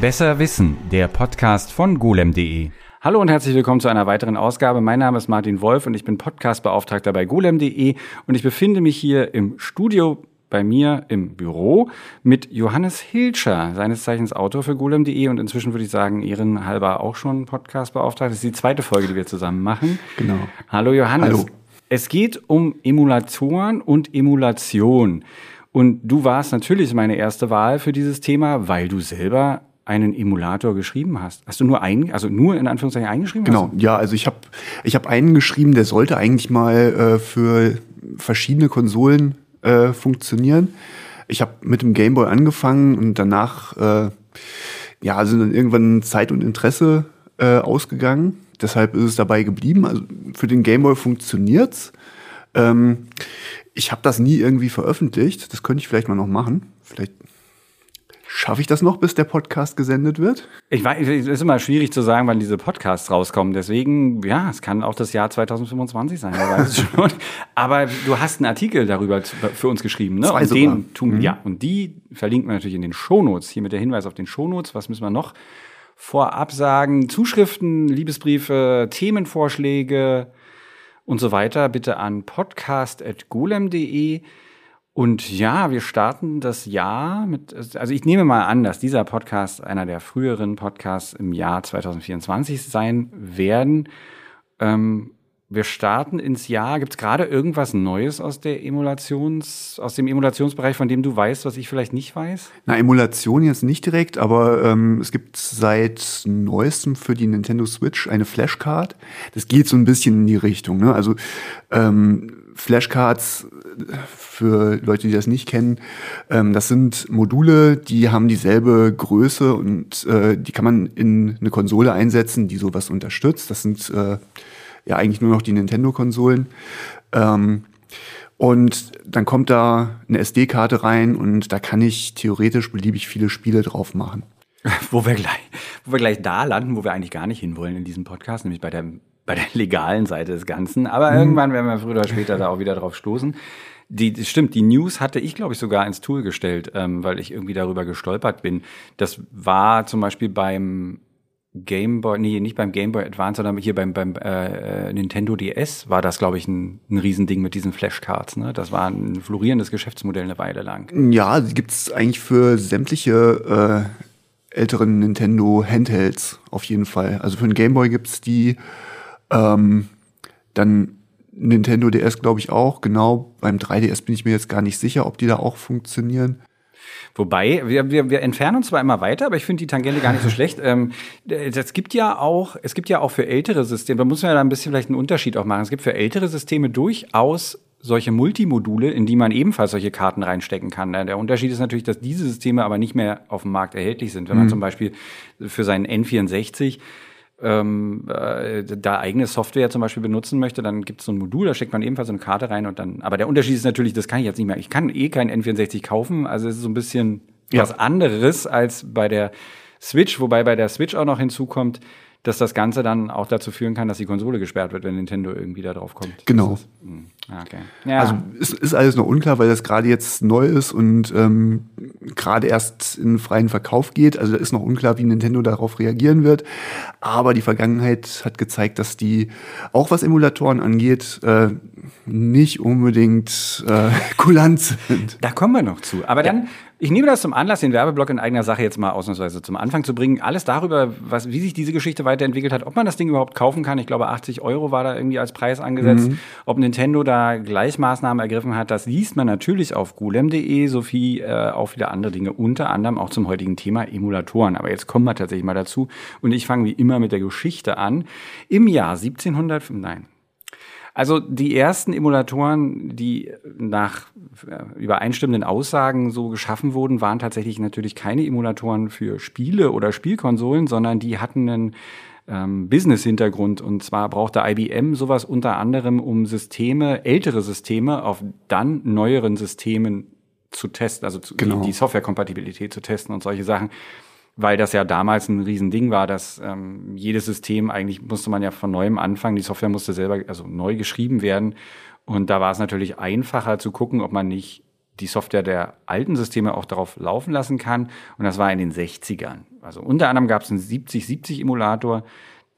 Besser Wissen, der Podcast von golem.de. Hallo und herzlich willkommen zu einer weiteren Ausgabe. Mein Name ist Martin Wolf und ich bin Podcastbeauftragter bei golem.de und ich befinde mich hier im Studio bei mir im Büro mit Johannes Hilscher, seines Zeichens Autor für golem.de und inzwischen würde ich sagen, ehrenhalber auch schon Podcastbeauftragter. Das ist die zweite Folge, die wir zusammen machen. Genau. Hallo Johannes. Hallo. Es geht um Emulatoren und Emulation. Und du warst natürlich meine erste Wahl für dieses Thema, weil du selber einen Emulator geschrieben hast. Hast du nur einen, also nur in Anführungszeichen eingeschrieben? Genau, ja, also ich habe ich hab einen geschrieben, der sollte eigentlich mal äh, für verschiedene Konsolen äh, funktionieren. Ich habe mit dem Gameboy angefangen und danach äh, ja, sind dann irgendwann Zeit und Interesse äh, ausgegangen. Deshalb ist es dabei geblieben. Also für den Gameboy funktioniert's. Ähm, ich habe das nie irgendwie veröffentlicht. Das könnte ich vielleicht mal noch machen. Vielleicht Schaffe ich das noch, bis der Podcast gesendet wird? Ich weiß, es ist immer schwierig zu sagen, wann diese Podcasts rauskommen. Deswegen, ja, es kann auch das Jahr 2025 sein, wer weiß es schon. Aber du hast einen Artikel darüber für uns geschrieben, ne? Zwei und den tun, mhm. ja, und die verlinken wir natürlich in den Shownotes. Hier mit der Hinweis auf den Shownotes. Was müssen wir noch vorab sagen? Zuschriften, Liebesbriefe, Themenvorschläge und so weiter bitte an podcast.golem.de. Und ja, wir starten das Jahr mit, also ich nehme mal an, dass dieser Podcast einer der früheren Podcasts im Jahr 2024 sein werden. Ähm, wir starten ins Jahr. Gibt es gerade irgendwas Neues aus der Emulations, aus dem Emulationsbereich, von dem du weißt, was ich vielleicht nicht weiß? Na, Emulation jetzt nicht direkt, aber ähm, es gibt seit neuestem für die Nintendo Switch eine Flashcard. Das geht so ein bisschen in die Richtung. Ne? Also ähm, Flashcards für Leute, die das nicht kennen, ähm, das sind Module, die haben dieselbe Größe und äh, die kann man in eine Konsole einsetzen, die sowas unterstützt. Das sind äh, ja eigentlich nur noch die Nintendo-Konsolen. Ähm, und dann kommt da eine SD-Karte rein und da kann ich theoretisch beliebig viele Spiele drauf machen. wo wir gleich, wo wir gleich da landen, wo wir eigentlich gar nicht hinwollen in diesem Podcast, nämlich bei der, bei der legalen Seite des Ganzen. Aber mhm. irgendwann werden wir früher oder später da auch wieder drauf stoßen. Die, stimmt, die News hatte ich, glaube ich, sogar ins Tool gestellt, ähm, weil ich irgendwie darüber gestolpert bin. Das war zum Beispiel beim Game Boy, nee, nicht beim Game Boy Advance, sondern hier beim, beim äh, Nintendo DS war das, glaube ich, ein, ein Riesending mit diesen Flashcards. Ne? Das war ein florierendes Geschäftsmodell eine Weile lang. Ja, die gibt's eigentlich für sämtliche äh, älteren Nintendo Handhelds auf jeden Fall. Also für den Game Boy gibt's die, ähm, dann Nintendo DS glaube ich auch, genau. Beim 3DS bin ich mir jetzt gar nicht sicher, ob die da auch funktionieren. Wobei, wir, wir, wir entfernen uns zwar immer weiter, aber ich finde die Tangente gar nicht so schlecht. Ähm, das gibt ja auch, es gibt ja auch für ältere Systeme, da muss man ja da ein bisschen vielleicht einen Unterschied auch machen. Es gibt für ältere Systeme durchaus solche Multimodule, in die man ebenfalls solche Karten reinstecken kann. Der Unterschied ist natürlich, dass diese Systeme aber nicht mehr auf dem Markt erhältlich sind. Wenn man mhm. zum Beispiel für seinen N64 ähm, äh, da eigene Software zum Beispiel benutzen möchte, dann gibt es so ein Modul, da steckt man ebenfalls so eine Karte rein und dann. Aber der Unterschied ist natürlich, das kann ich jetzt nicht mehr. Ich kann eh kein N64 kaufen, also es ist so ein bisschen ja. was anderes als bei der Switch, wobei bei der Switch auch noch hinzukommt, dass das Ganze dann auch dazu führen kann, dass die Konsole gesperrt wird, wenn Nintendo irgendwie da drauf kommt. Genau. Ist, hm, okay. ja. Also ist, ist alles noch unklar, weil das gerade jetzt neu ist und ähm, gerade erst in freien Verkauf geht. Also da ist noch unklar, wie Nintendo darauf reagieren wird. Aber die Vergangenheit hat gezeigt, dass die, auch was Emulatoren angeht, äh, nicht unbedingt äh, kulant sind. Da kommen wir noch zu. Aber dann, ich nehme das zum Anlass, den Werbeblock in eigener Sache jetzt mal ausnahmsweise zum Anfang zu bringen. Alles darüber, was, wie sich diese Geschichte weiterentwickelt hat, ob man das Ding überhaupt kaufen kann. Ich glaube, 80 Euro war da irgendwie als Preis angesetzt. Mhm. Ob Nintendo da Gleichmaßnahmen ergriffen hat, das liest man natürlich auf gulem.de, sowie äh, auch viele andere Dinge, unter anderem auch zum heutigen Thema Emulatoren. Aber jetzt kommen wir tatsächlich mal dazu. Und ich fange wie immer mit der Geschichte an. Im Jahr 1700, nein, also die ersten Emulatoren, die nach übereinstimmenden Aussagen so geschaffen wurden, waren tatsächlich natürlich keine Emulatoren für Spiele oder Spielkonsolen, sondern die hatten einen ähm, Business-Hintergrund. Und zwar brauchte IBM sowas unter anderem, um Systeme, ältere Systeme auf dann neueren Systemen zu testen, also genau. die, die Softwarekompatibilität zu testen und solche Sachen weil das ja damals ein Riesending war, dass ähm, jedes System eigentlich musste man ja von neuem anfangen, die Software musste selber also neu geschrieben werden und da war es natürlich einfacher zu gucken, ob man nicht die Software der alten Systeme auch darauf laufen lassen kann. Und das war in den 60ern. Also unter anderem gab es einen 7070-Emulator,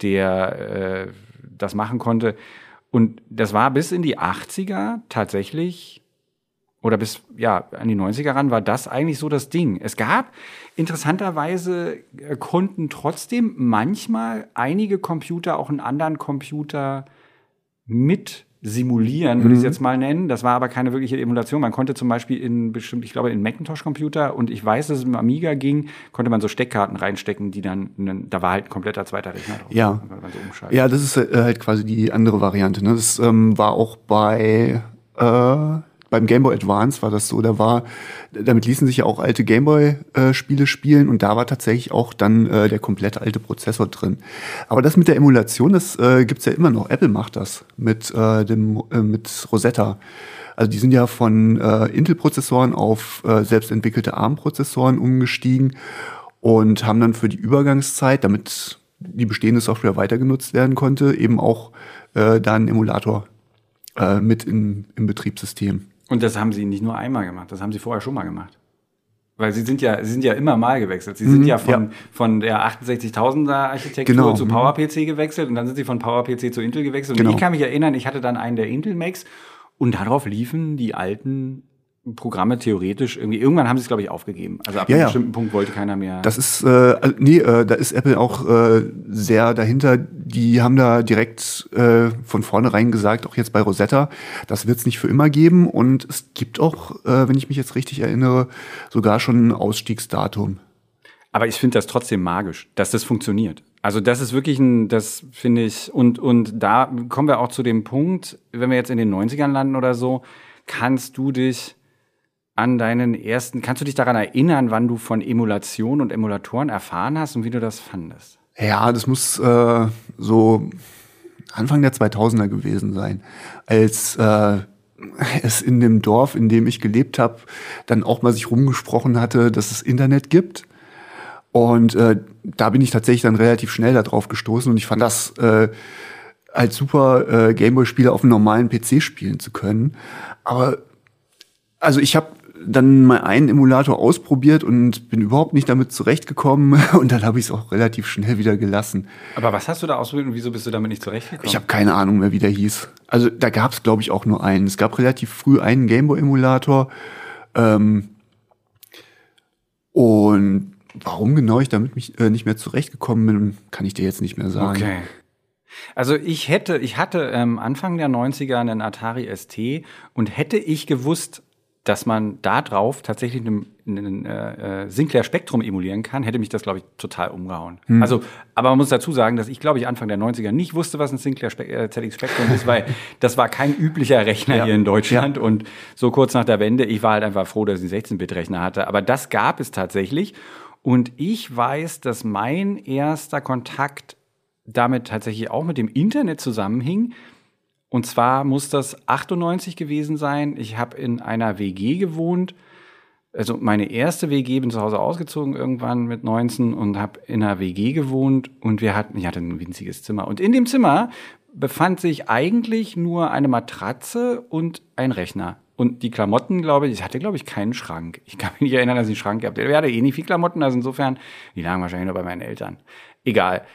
der äh, das machen konnte. Und das war bis in die 80er tatsächlich oder bis ja an die 90er ran war das eigentlich so das Ding. Es gab interessanterweise äh, konnten trotzdem manchmal einige Computer auch einen anderen Computer mit simulieren, würde ich es mhm. jetzt mal nennen. Das war aber keine wirkliche Emulation. Man konnte zum Beispiel in bestimmt, ich glaube, in Macintosh-Computer und ich weiß, dass es im Amiga ging, konnte man so Steckkarten reinstecken, die dann, da war halt ein kompletter zweiter Rechner drauf. Ja. So ja, das ist äh, halt quasi die andere Variante. Ne? Das ähm, war auch bei äh, beim Game Boy Advance war das so, da war, damit ließen sich ja auch alte Game Boy äh, Spiele spielen und da war tatsächlich auch dann äh, der komplett alte Prozessor drin. Aber das mit der Emulation, das äh, gibt's ja immer noch. Apple macht das mit äh, dem äh, mit Rosetta. Also die sind ja von äh, Intel-Prozessoren auf selbstentwickelte ARM-Prozessoren umgestiegen und haben dann für die Übergangszeit, damit die bestehende Software weiter genutzt werden konnte, eben auch äh, da einen Emulator äh, mit in, im Betriebssystem. Und das haben sie nicht nur einmal gemacht, das haben sie vorher schon mal gemacht. Weil sie sind ja, sie sind ja immer mal gewechselt. Sie mhm, sind ja von, ja. von der 68.000er Architektur genau. zu mhm. PowerPC gewechselt und dann sind sie von PowerPC zu Intel gewechselt. Und genau. ich kann mich erinnern, ich hatte dann einen der Intel Macs und darauf liefen die alten Programme theoretisch irgendwie, irgendwann haben sie es, glaube ich, aufgegeben. Also ab ja, einem bestimmten ja. Punkt wollte keiner mehr. Das ist, äh, nee, äh, da ist Apple auch äh, sehr dahinter. Die haben da direkt äh, von vornherein gesagt, auch jetzt bei Rosetta, das wird es nicht für immer geben. Und es gibt auch, äh, wenn ich mich jetzt richtig erinnere, sogar schon ein Ausstiegsdatum. Aber ich finde das trotzdem magisch, dass das funktioniert. Also das ist wirklich ein, das finde ich, und, und da kommen wir auch zu dem Punkt, wenn wir jetzt in den 90ern landen oder so, kannst du dich an deinen ersten, kannst du dich daran erinnern, wann du von Emulation und Emulatoren erfahren hast und wie du das fandest? Ja, das muss äh, so Anfang der 2000er gewesen sein, als äh, es in dem Dorf, in dem ich gelebt habe, dann auch mal sich rumgesprochen hatte, dass es Internet gibt. Und äh, da bin ich tatsächlich dann relativ schnell darauf gestoßen und ich fand das äh, als super äh, Gameboy-Spieler auf einem normalen PC spielen zu können. Aber also ich habe dann mal einen Emulator ausprobiert und bin überhaupt nicht damit zurechtgekommen und dann habe ich es auch relativ schnell wieder gelassen. Aber was hast du da ausprobiert und wieso bist du damit nicht zurechtgekommen? Ich habe keine Ahnung mehr, wie der hieß. Also da gab es, glaube ich, auch nur einen. Es gab relativ früh einen Gameboy-Emulator. Ähm, und warum genau ich damit mich, äh, nicht mehr zurechtgekommen bin, kann ich dir jetzt nicht mehr sagen. Okay. Also ich hätte, ich hatte ähm, Anfang der 90er einen Atari ST und hätte ich gewusst, dass man da drauf tatsächlich einen, einen äh, Sinclair Spektrum emulieren kann, hätte mich das, glaube ich, total umgehauen. Hm. Also, aber man muss dazu sagen, dass ich, glaube ich, Anfang der 90er nicht wusste, was ein Sinclair Spe äh, ZX Spektrum ist, weil das war kein üblicher Rechner ja. hier in Deutschland. Ja. Und so kurz nach der Wende, ich war halt einfach froh, dass ich einen 16-Bit-Rechner hatte. Aber das gab es tatsächlich. Und ich weiß, dass mein erster Kontakt damit tatsächlich auch mit dem Internet zusammenhing, und zwar muss das 98 gewesen sein. Ich habe in einer WG gewohnt. Also meine erste WG, bin zu Hause ausgezogen irgendwann mit 19 und habe in einer WG gewohnt und wir hatten, ich hatte ein winziges Zimmer. Und in dem Zimmer befand sich eigentlich nur eine Matratze und ein Rechner. Und die Klamotten, glaube ich, ich hatte, glaube ich, keinen Schrank. Ich kann mich nicht erinnern, dass ich einen Schrank gehabt hätte. Wir hatten eh nicht viel Klamotten, also insofern, die lagen wahrscheinlich nur bei meinen Eltern. Egal.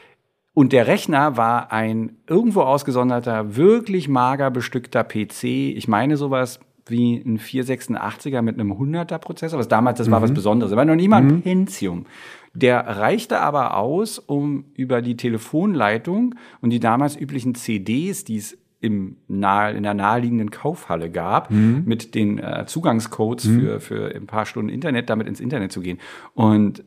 Und der Rechner war ein irgendwo ausgesonderter, wirklich mager bestückter PC. Ich meine sowas wie ein 486er mit einem 100er Prozessor. Was damals, das war was mhm. Besonderes. Das war noch nie mal ein mhm. Pentium. Der reichte aber aus, um über die Telefonleitung und die damals üblichen CDs, die es im nahe, in der naheliegenden Kaufhalle gab, mhm. mit den äh, Zugangscodes mhm. für, für ein paar Stunden Internet, damit ins Internet zu gehen. Und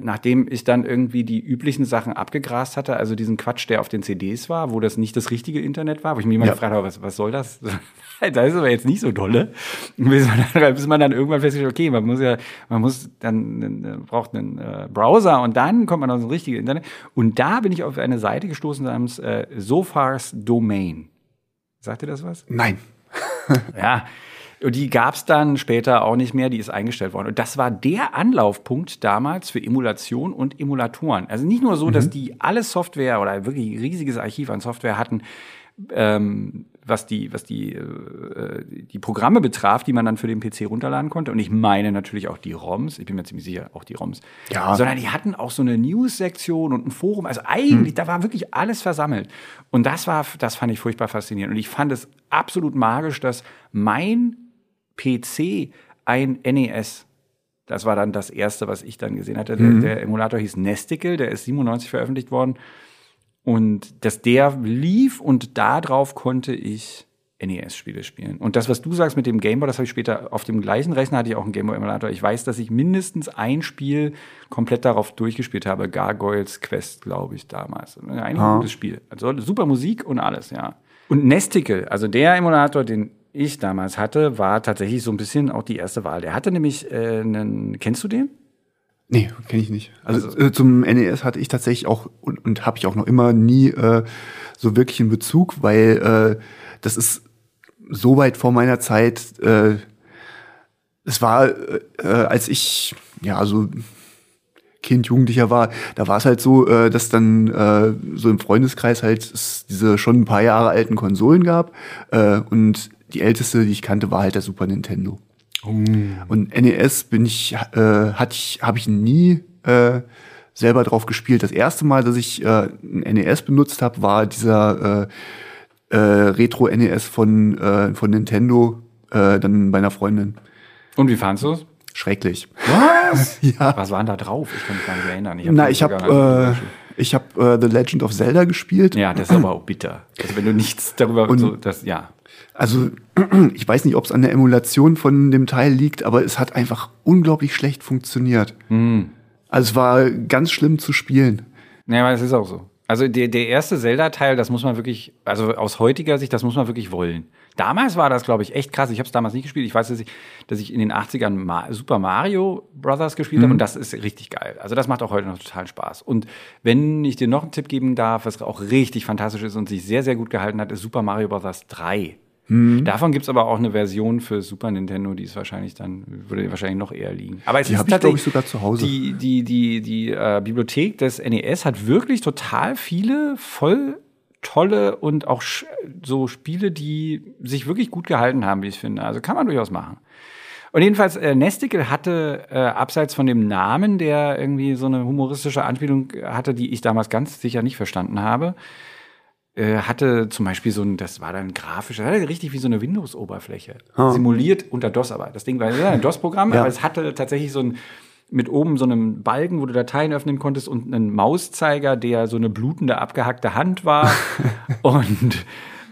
nachdem ich dann irgendwie die üblichen Sachen abgegrast hatte, also diesen Quatsch, der auf den CDs war, wo das nicht das richtige Internet war, wo ich mich immer ja. gefragt habe, was, was soll das? das ist aber jetzt nicht so dolle. Bis man dann, bis man dann irgendwann feststellt, okay, man muss ja, man muss dann, braucht einen äh, Browser und dann kommt man auf das richtige Internet. Und da bin ich auf eine Seite gestoßen namens äh, Sofars Domain. Sagt ihr das was? Nein. ja. Und die gab es dann später auch nicht mehr, die ist eingestellt worden. Und das war der Anlaufpunkt damals für Emulation und Emulatoren. Also nicht nur so, mhm. dass die alle Software oder wirklich riesiges Archiv an Software hatten, ähm, was die, was die, äh, die Programme betraf, die man dann für den PC runterladen konnte. Und ich meine natürlich auch die ROMs, ich bin mir ziemlich sicher, auch die ROMs. Ja. Sondern die hatten auch so eine News-Sektion und ein Forum. Also eigentlich, hm. da war wirklich alles versammelt. Und das war, das fand ich furchtbar faszinierend. Und ich fand es absolut magisch, dass mein PC ein NES das war dann das erste, was ich dann gesehen hatte. Der, mhm. der Emulator hieß Nesticle, der ist 97 veröffentlicht worden. Und dass der lief und darauf konnte ich NES-Spiele spielen. Und das, was du sagst mit dem Gameboy, das habe ich später auf dem gleichen Rechner hatte ich auch einen Gameboy-Emulator. Ich weiß, dass ich mindestens ein Spiel komplett darauf durchgespielt habe. Gargoyles Quest, glaube ich, damals. Ein ah. gutes Spiel. Also super Musik und alles, ja. Und Nesticle, also der Emulator, den ich damals hatte, war tatsächlich so ein bisschen auch die erste Wahl. Der hatte nämlich äh, einen, kennst du den? Nee, kenne ich nicht. Also, also äh, zum NES hatte ich tatsächlich auch und, und habe ich auch noch immer nie äh, so wirklich einen Bezug, weil äh, das ist so weit vor meiner Zeit. Äh, es war, äh, als ich ja also Kind, Jugendlicher war, da war es halt so, äh, dass dann äh, so im Freundeskreis halt es diese schon ein paar Jahre alten Konsolen gab äh, und die älteste, die ich kannte, war halt der Super Nintendo. Oh. Und NES bin ich, äh, hatte ich, habe ich nie äh, selber drauf gespielt. Das erste Mal, dass ich äh, ein NES benutzt habe, war dieser äh, äh, Retro NES von äh, von Nintendo, äh, dann bei einer Freundin. Und wie fandest du es? Schrecklich. Was? ja. Was waren da drauf? Ich kann mich gar nicht erinnern. Ich hab Na, ich habe äh, ich habe äh, The Legend of Zelda gespielt. Ja, das ist aber auch bitter. Also wenn du nichts darüber und, so, das ja. Also ich weiß nicht, ob es an der Emulation von dem Teil liegt, aber es hat einfach unglaublich schlecht funktioniert. Mhm. Also es war ganz schlimm zu spielen. Ja, aber es ist auch so. Also der, der erste Zelda-Teil, das muss man wirklich, also aus heutiger Sicht, das muss man wirklich wollen. Damals war das, glaube ich, echt krass. Ich habe es damals nicht gespielt. Ich weiß, dass ich, dass ich in den 80ern Ma Super Mario Brothers gespielt mhm. habe und das ist richtig geil. Also das macht auch heute noch total Spaß. Und wenn ich dir noch einen Tipp geben darf, was auch richtig fantastisch ist und sich sehr, sehr gut gehalten hat, ist Super Mario Brothers 3. Mhm. Davon gibt es aber auch eine Version für Super Nintendo, die ist wahrscheinlich dann, würde wahrscheinlich noch eher liegen. Aber es die habe ich, glaube ich, sogar zu Hause. Die, die, die, die äh, Bibliothek des NES hat wirklich total viele voll tolle und auch so Spiele, die sich wirklich gut gehalten haben, wie ich finde. Also kann man durchaus machen. Und jedenfalls, äh, Nesticle hatte, äh, abseits von dem Namen, der irgendwie so eine humoristische Anspielung hatte, die ich damals ganz sicher nicht verstanden habe, hatte zum Beispiel so ein, das war dann grafisch, das hatte richtig wie so eine Windows-Oberfläche. Oh. Simuliert unter DOS aber. Das Ding war ja ein DOS-Programm, ja. aber es hatte tatsächlich so ein, mit oben so einem Balken, wo du Dateien öffnen konntest und einen Mauszeiger, der so eine blutende, abgehackte Hand war. und,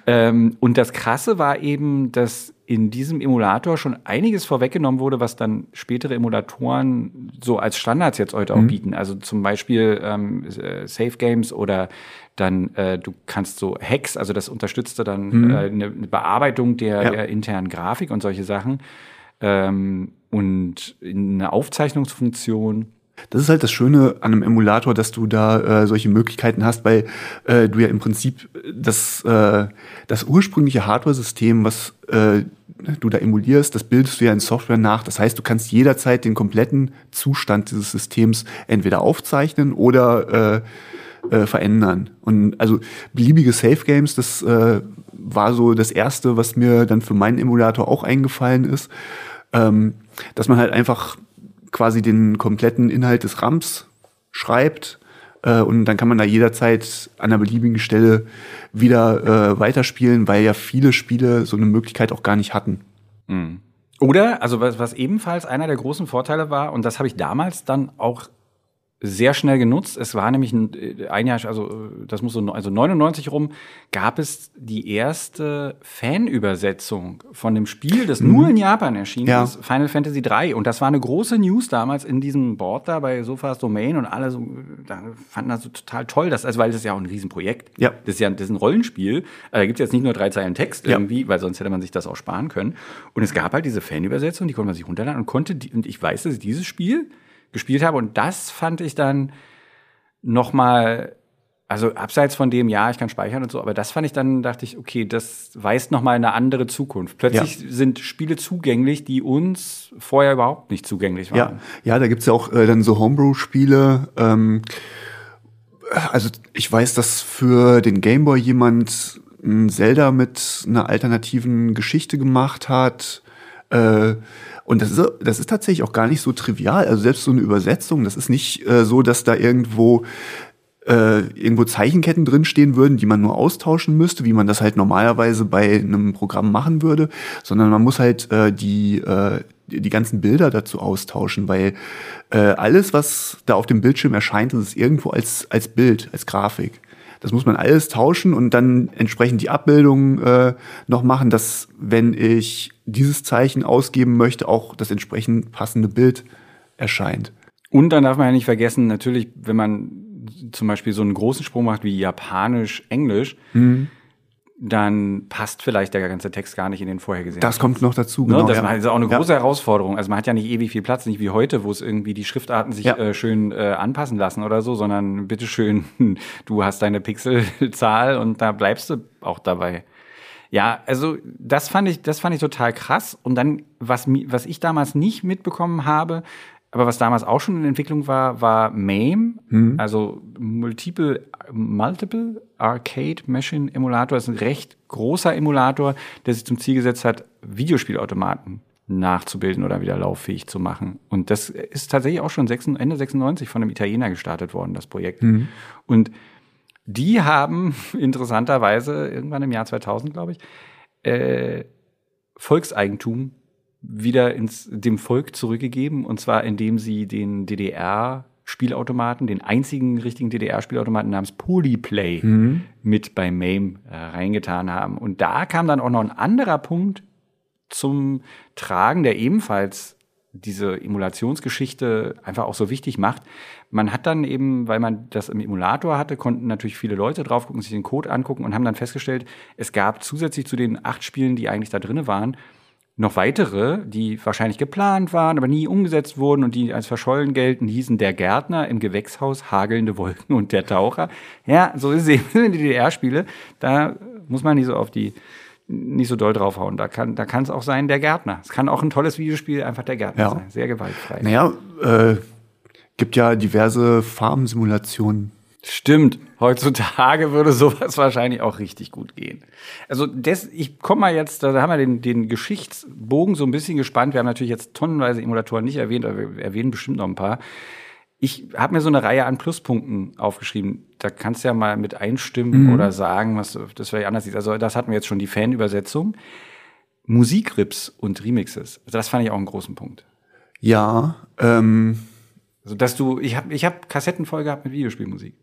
ähm, und das Krasse war eben, dass in diesem Emulator schon einiges vorweggenommen wurde, was dann spätere Emulatoren so als Standards jetzt heute auch mhm. bieten. Also zum Beispiel ähm, äh, Safe Games oder dann äh, du kannst so Hacks, also das unterstützte dann mhm. äh, eine, eine, Bearbeitung der, ja. der, internen Grafik und solche Sachen ähm, und eine Aufzeichnungsfunktion. Das ist halt das Schöne an einem Emulator, dass du da äh, solche Möglichkeiten hast, weil äh, du ja im Prinzip das, äh, das ursprüngliche Hardware-System, was äh, du da emulierst, das bildest du ja in Software nach. Das heißt, du kannst jederzeit den kompletten Zustand dieses Systems entweder aufzeichnen oder äh, äh, verändern. Und also beliebige Safe Games, das äh, war so das erste, was mir dann für meinen Emulator auch eingefallen ist, ähm, dass man halt einfach quasi den kompletten Inhalt des RAMs schreibt äh, und dann kann man da jederzeit an einer beliebigen Stelle wieder äh, weiterspielen, weil ja viele Spiele so eine Möglichkeit auch gar nicht hatten. Mhm. Oder, also was, was ebenfalls einer der großen Vorteile war, und das habe ich damals dann auch sehr schnell genutzt. Es war nämlich ein, äh, Jahr, also das muss so also 99 rum, gab es die erste Fanübersetzung von dem Spiel, das mhm. nur in Japan erschienen ja. ist, Final Fantasy 3. Und das war eine große News damals in diesem Board da bei Sofas Domain und alle so, da fanden das so total toll, das, also weil das ist ja auch ein Riesenprojekt. Ja. Das ist ja das ist ein Rollenspiel. Da gibt es jetzt nicht nur drei Zeilen Text ja. irgendwie, weil sonst hätte man sich das auch sparen können. Und es gab halt diese Fanübersetzung, die konnte man sich runterladen und konnte, die, und ich weiß, dass dieses Spiel gespielt habe. Und das fand ich dann noch mal also abseits von dem, ja, ich kann speichern und so, aber das fand ich dann, dachte ich, okay, das weist noch mal eine andere Zukunft. Plötzlich ja. sind Spiele zugänglich, die uns vorher überhaupt nicht zugänglich waren. Ja, ja da gibt's ja auch äh, dann so Homebrew-Spiele. Ähm, also ich weiß, dass für den Gameboy jemand ein Zelda mit einer alternativen Geschichte gemacht hat. Äh, und das ist, das ist tatsächlich auch gar nicht so trivial. Also selbst so eine Übersetzung, das ist nicht äh, so, dass da irgendwo äh, irgendwo Zeichenketten drinstehen würden, die man nur austauschen müsste, wie man das halt normalerweise bei einem Programm machen würde, sondern man muss halt äh, die, äh, die ganzen Bilder dazu austauschen, weil äh, alles, was da auf dem Bildschirm erscheint, ist irgendwo als, als Bild, als Grafik. Das muss man alles tauschen und dann entsprechend die Abbildung äh, noch machen, dass wenn ich dieses Zeichen ausgeben möchte, auch das entsprechend passende Bild erscheint. Und dann darf man ja nicht vergessen, natürlich, wenn man zum Beispiel so einen großen Sprung macht wie Japanisch, Englisch, mhm. Dann passt vielleicht der ganze Text gar nicht in den vorhergesehenen. Das kommt noch dazu, ne? genau. Das ja. ist auch eine große ja. Herausforderung. Also man hat ja nicht ewig viel Platz, nicht wie heute, wo es irgendwie die Schriftarten sich ja. äh, schön äh, anpassen lassen oder so, sondern bitteschön, du hast deine Pixelzahl und da bleibst du auch dabei. Ja, also das fand ich, das fand ich total krass. Und dann, was, was ich damals nicht mitbekommen habe, aber was damals auch schon in Entwicklung war, war MAME, mhm. also Multiple, Multiple Arcade Machine Emulator. Das ist ein recht großer Emulator, der sich zum Ziel gesetzt hat, Videospielautomaten nachzubilden oder wieder lauffähig zu machen. Und das ist tatsächlich auch schon Ende 96 von einem Italiener gestartet worden, das Projekt. Mhm. Und die haben interessanterweise irgendwann im Jahr 2000, glaube ich, äh, Volkseigentum wieder ins, dem Volk zurückgegeben, und zwar indem sie den DDR Spielautomaten, den einzigen richtigen DDR-Spielautomaten namens Polyplay mhm. mit bei MAME äh, reingetan haben. Und da kam dann auch noch ein anderer Punkt zum Tragen, der ebenfalls diese Emulationsgeschichte einfach auch so wichtig macht. Man hat dann eben, weil man das im Emulator hatte, konnten natürlich viele Leute drauf gucken, sich den Code angucken und haben dann festgestellt, es gab zusätzlich zu den acht Spielen, die eigentlich da drinne waren, noch weitere, die wahrscheinlich geplant waren, aber nie umgesetzt wurden und die als verschollen gelten, hießen der Gärtner im Gewächshaus, hagelnde Wolken und der Taucher. Ja, so ist es eben in die DDR-Spiele. Da muss man nicht so auf die, nicht so doll draufhauen. Da kann, da kann es auch sein, der Gärtner. Es kann auch ein tolles Videospiel einfach der Gärtner ja. sein. Sehr gewaltfrei. Naja, äh, gibt ja diverse Farmsimulationen Stimmt. Heutzutage würde sowas wahrscheinlich auch richtig gut gehen. Also das, ich komme mal jetzt, da haben wir den, den Geschichtsbogen so ein bisschen gespannt. Wir haben natürlich jetzt tonnenweise Emulatoren nicht erwähnt, aber wir erwähnen bestimmt noch ein paar. Ich habe mir so eine Reihe an Pluspunkten aufgeschrieben. Da kannst du ja mal mit einstimmen mhm. oder sagen, was das vielleicht anders ist. Also das hatten wir jetzt schon die Fanübersetzung. Musikrips und Remixes. Also das fand ich auch einen großen Punkt. Ja, ähm. Also dass du, ich habe ich hab Kassetten voll gehabt mit Videospielmusik.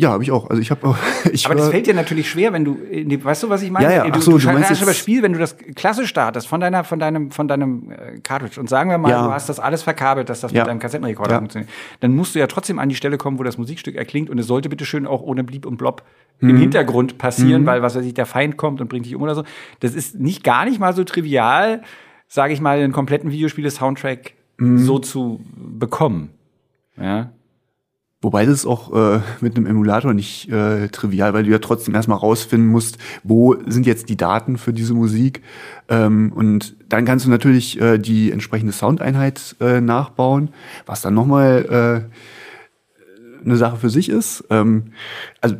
Ja, habe ich auch. Also ich habe ich Aber das fällt dir natürlich schwer, wenn du weißt du, was ich meine? Ja, ja. Du, so, du, du meinst das Spiel, wenn du das klassisch startest von deiner von deinem von deinem äh, Cartridge und sagen wir mal, ja. du hast das alles verkabelt, dass das ja. mit deinem Kassettenrekorder ja. funktioniert. Dann musst du ja trotzdem an die Stelle kommen, wo das Musikstück erklingt und es sollte bitte schön auch ohne Blieb und Blob mhm. im Hintergrund passieren, mhm. weil was weiß ich, der Feind kommt und bringt dich um oder so. Das ist nicht gar nicht mal so trivial, sage ich mal, einen kompletten Videospiele Soundtrack mhm. so zu bekommen. Ja. Wobei das ist auch äh, mit einem Emulator nicht äh, trivial, weil du ja trotzdem erstmal rausfinden musst, wo sind jetzt die Daten für diese Musik. Ähm, und dann kannst du natürlich äh, die entsprechende Soundeinheit äh, nachbauen, was dann nochmal äh, eine Sache für sich ist. Ähm, also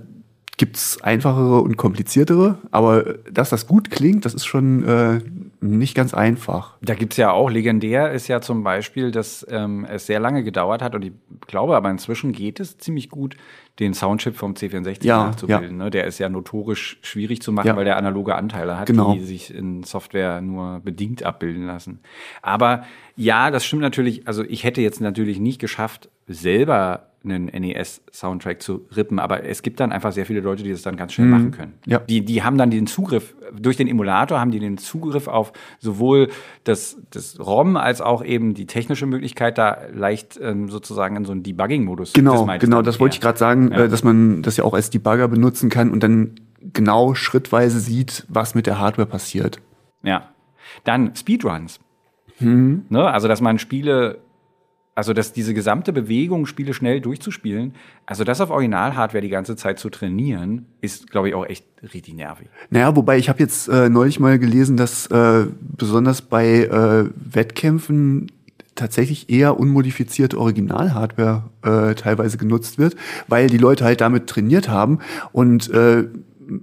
gibt's einfachere und kompliziertere, aber dass das gut klingt, das ist schon äh, nicht ganz einfach. Da gibt's ja auch, legendär ist ja zum Beispiel, dass ähm, es sehr lange gedauert hat und ich glaube aber inzwischen geht es ziemlich gut, den Soundchip vom C64 ja, nachzubilden. Ja. Ne? Der ist ja notorisch schwierig zu machen, ja. weil der analoge Anteile hat, genau. die sich in Software nur bedingt abbilden lassen. Aber ja, das stimmt natürlich. Also ich hätte jetzt natürlich nicht geschafft, selber einen NES-Soundtrack zu rippen, aber es gibt dann einfach sehr viele Leute, die das dann ganz schnell mhm. machen können. Ja. Die, die haben dann den Zugriff, durch den Emulator haben die den Zugriff auf sowohl das, das ROM als auch eben die technische Möglichkeit, da leicht ähm, sozusagen in so einen Debugging-Modus Genau, das genau, das wollte ich gerade sagen, ja. äh, dass man das ja auch als Debugger benutzen kann und dann genau schrittweise sieht, was mit der Hardware passiert. Ja. Dann Speedruns. Mhm. Ne? Also, dass man Spiele also, dass diese gesamte Bewegung, Spiele schnell durchzuspielen, also das auf Original-Hardware die ganze Zeit zu trainieren, ist, glaube ich, auch echt richtig nervig. Naja, wobei ich habe jetzt äh, neulich mal gelesen, dass äh, besonders bei äh, Wettkämpfen tatsächlich eher unmodifizierte Original-Hardware äh, teilweise genutzt wird, weil die Leute halt damit trainiert haben und äh,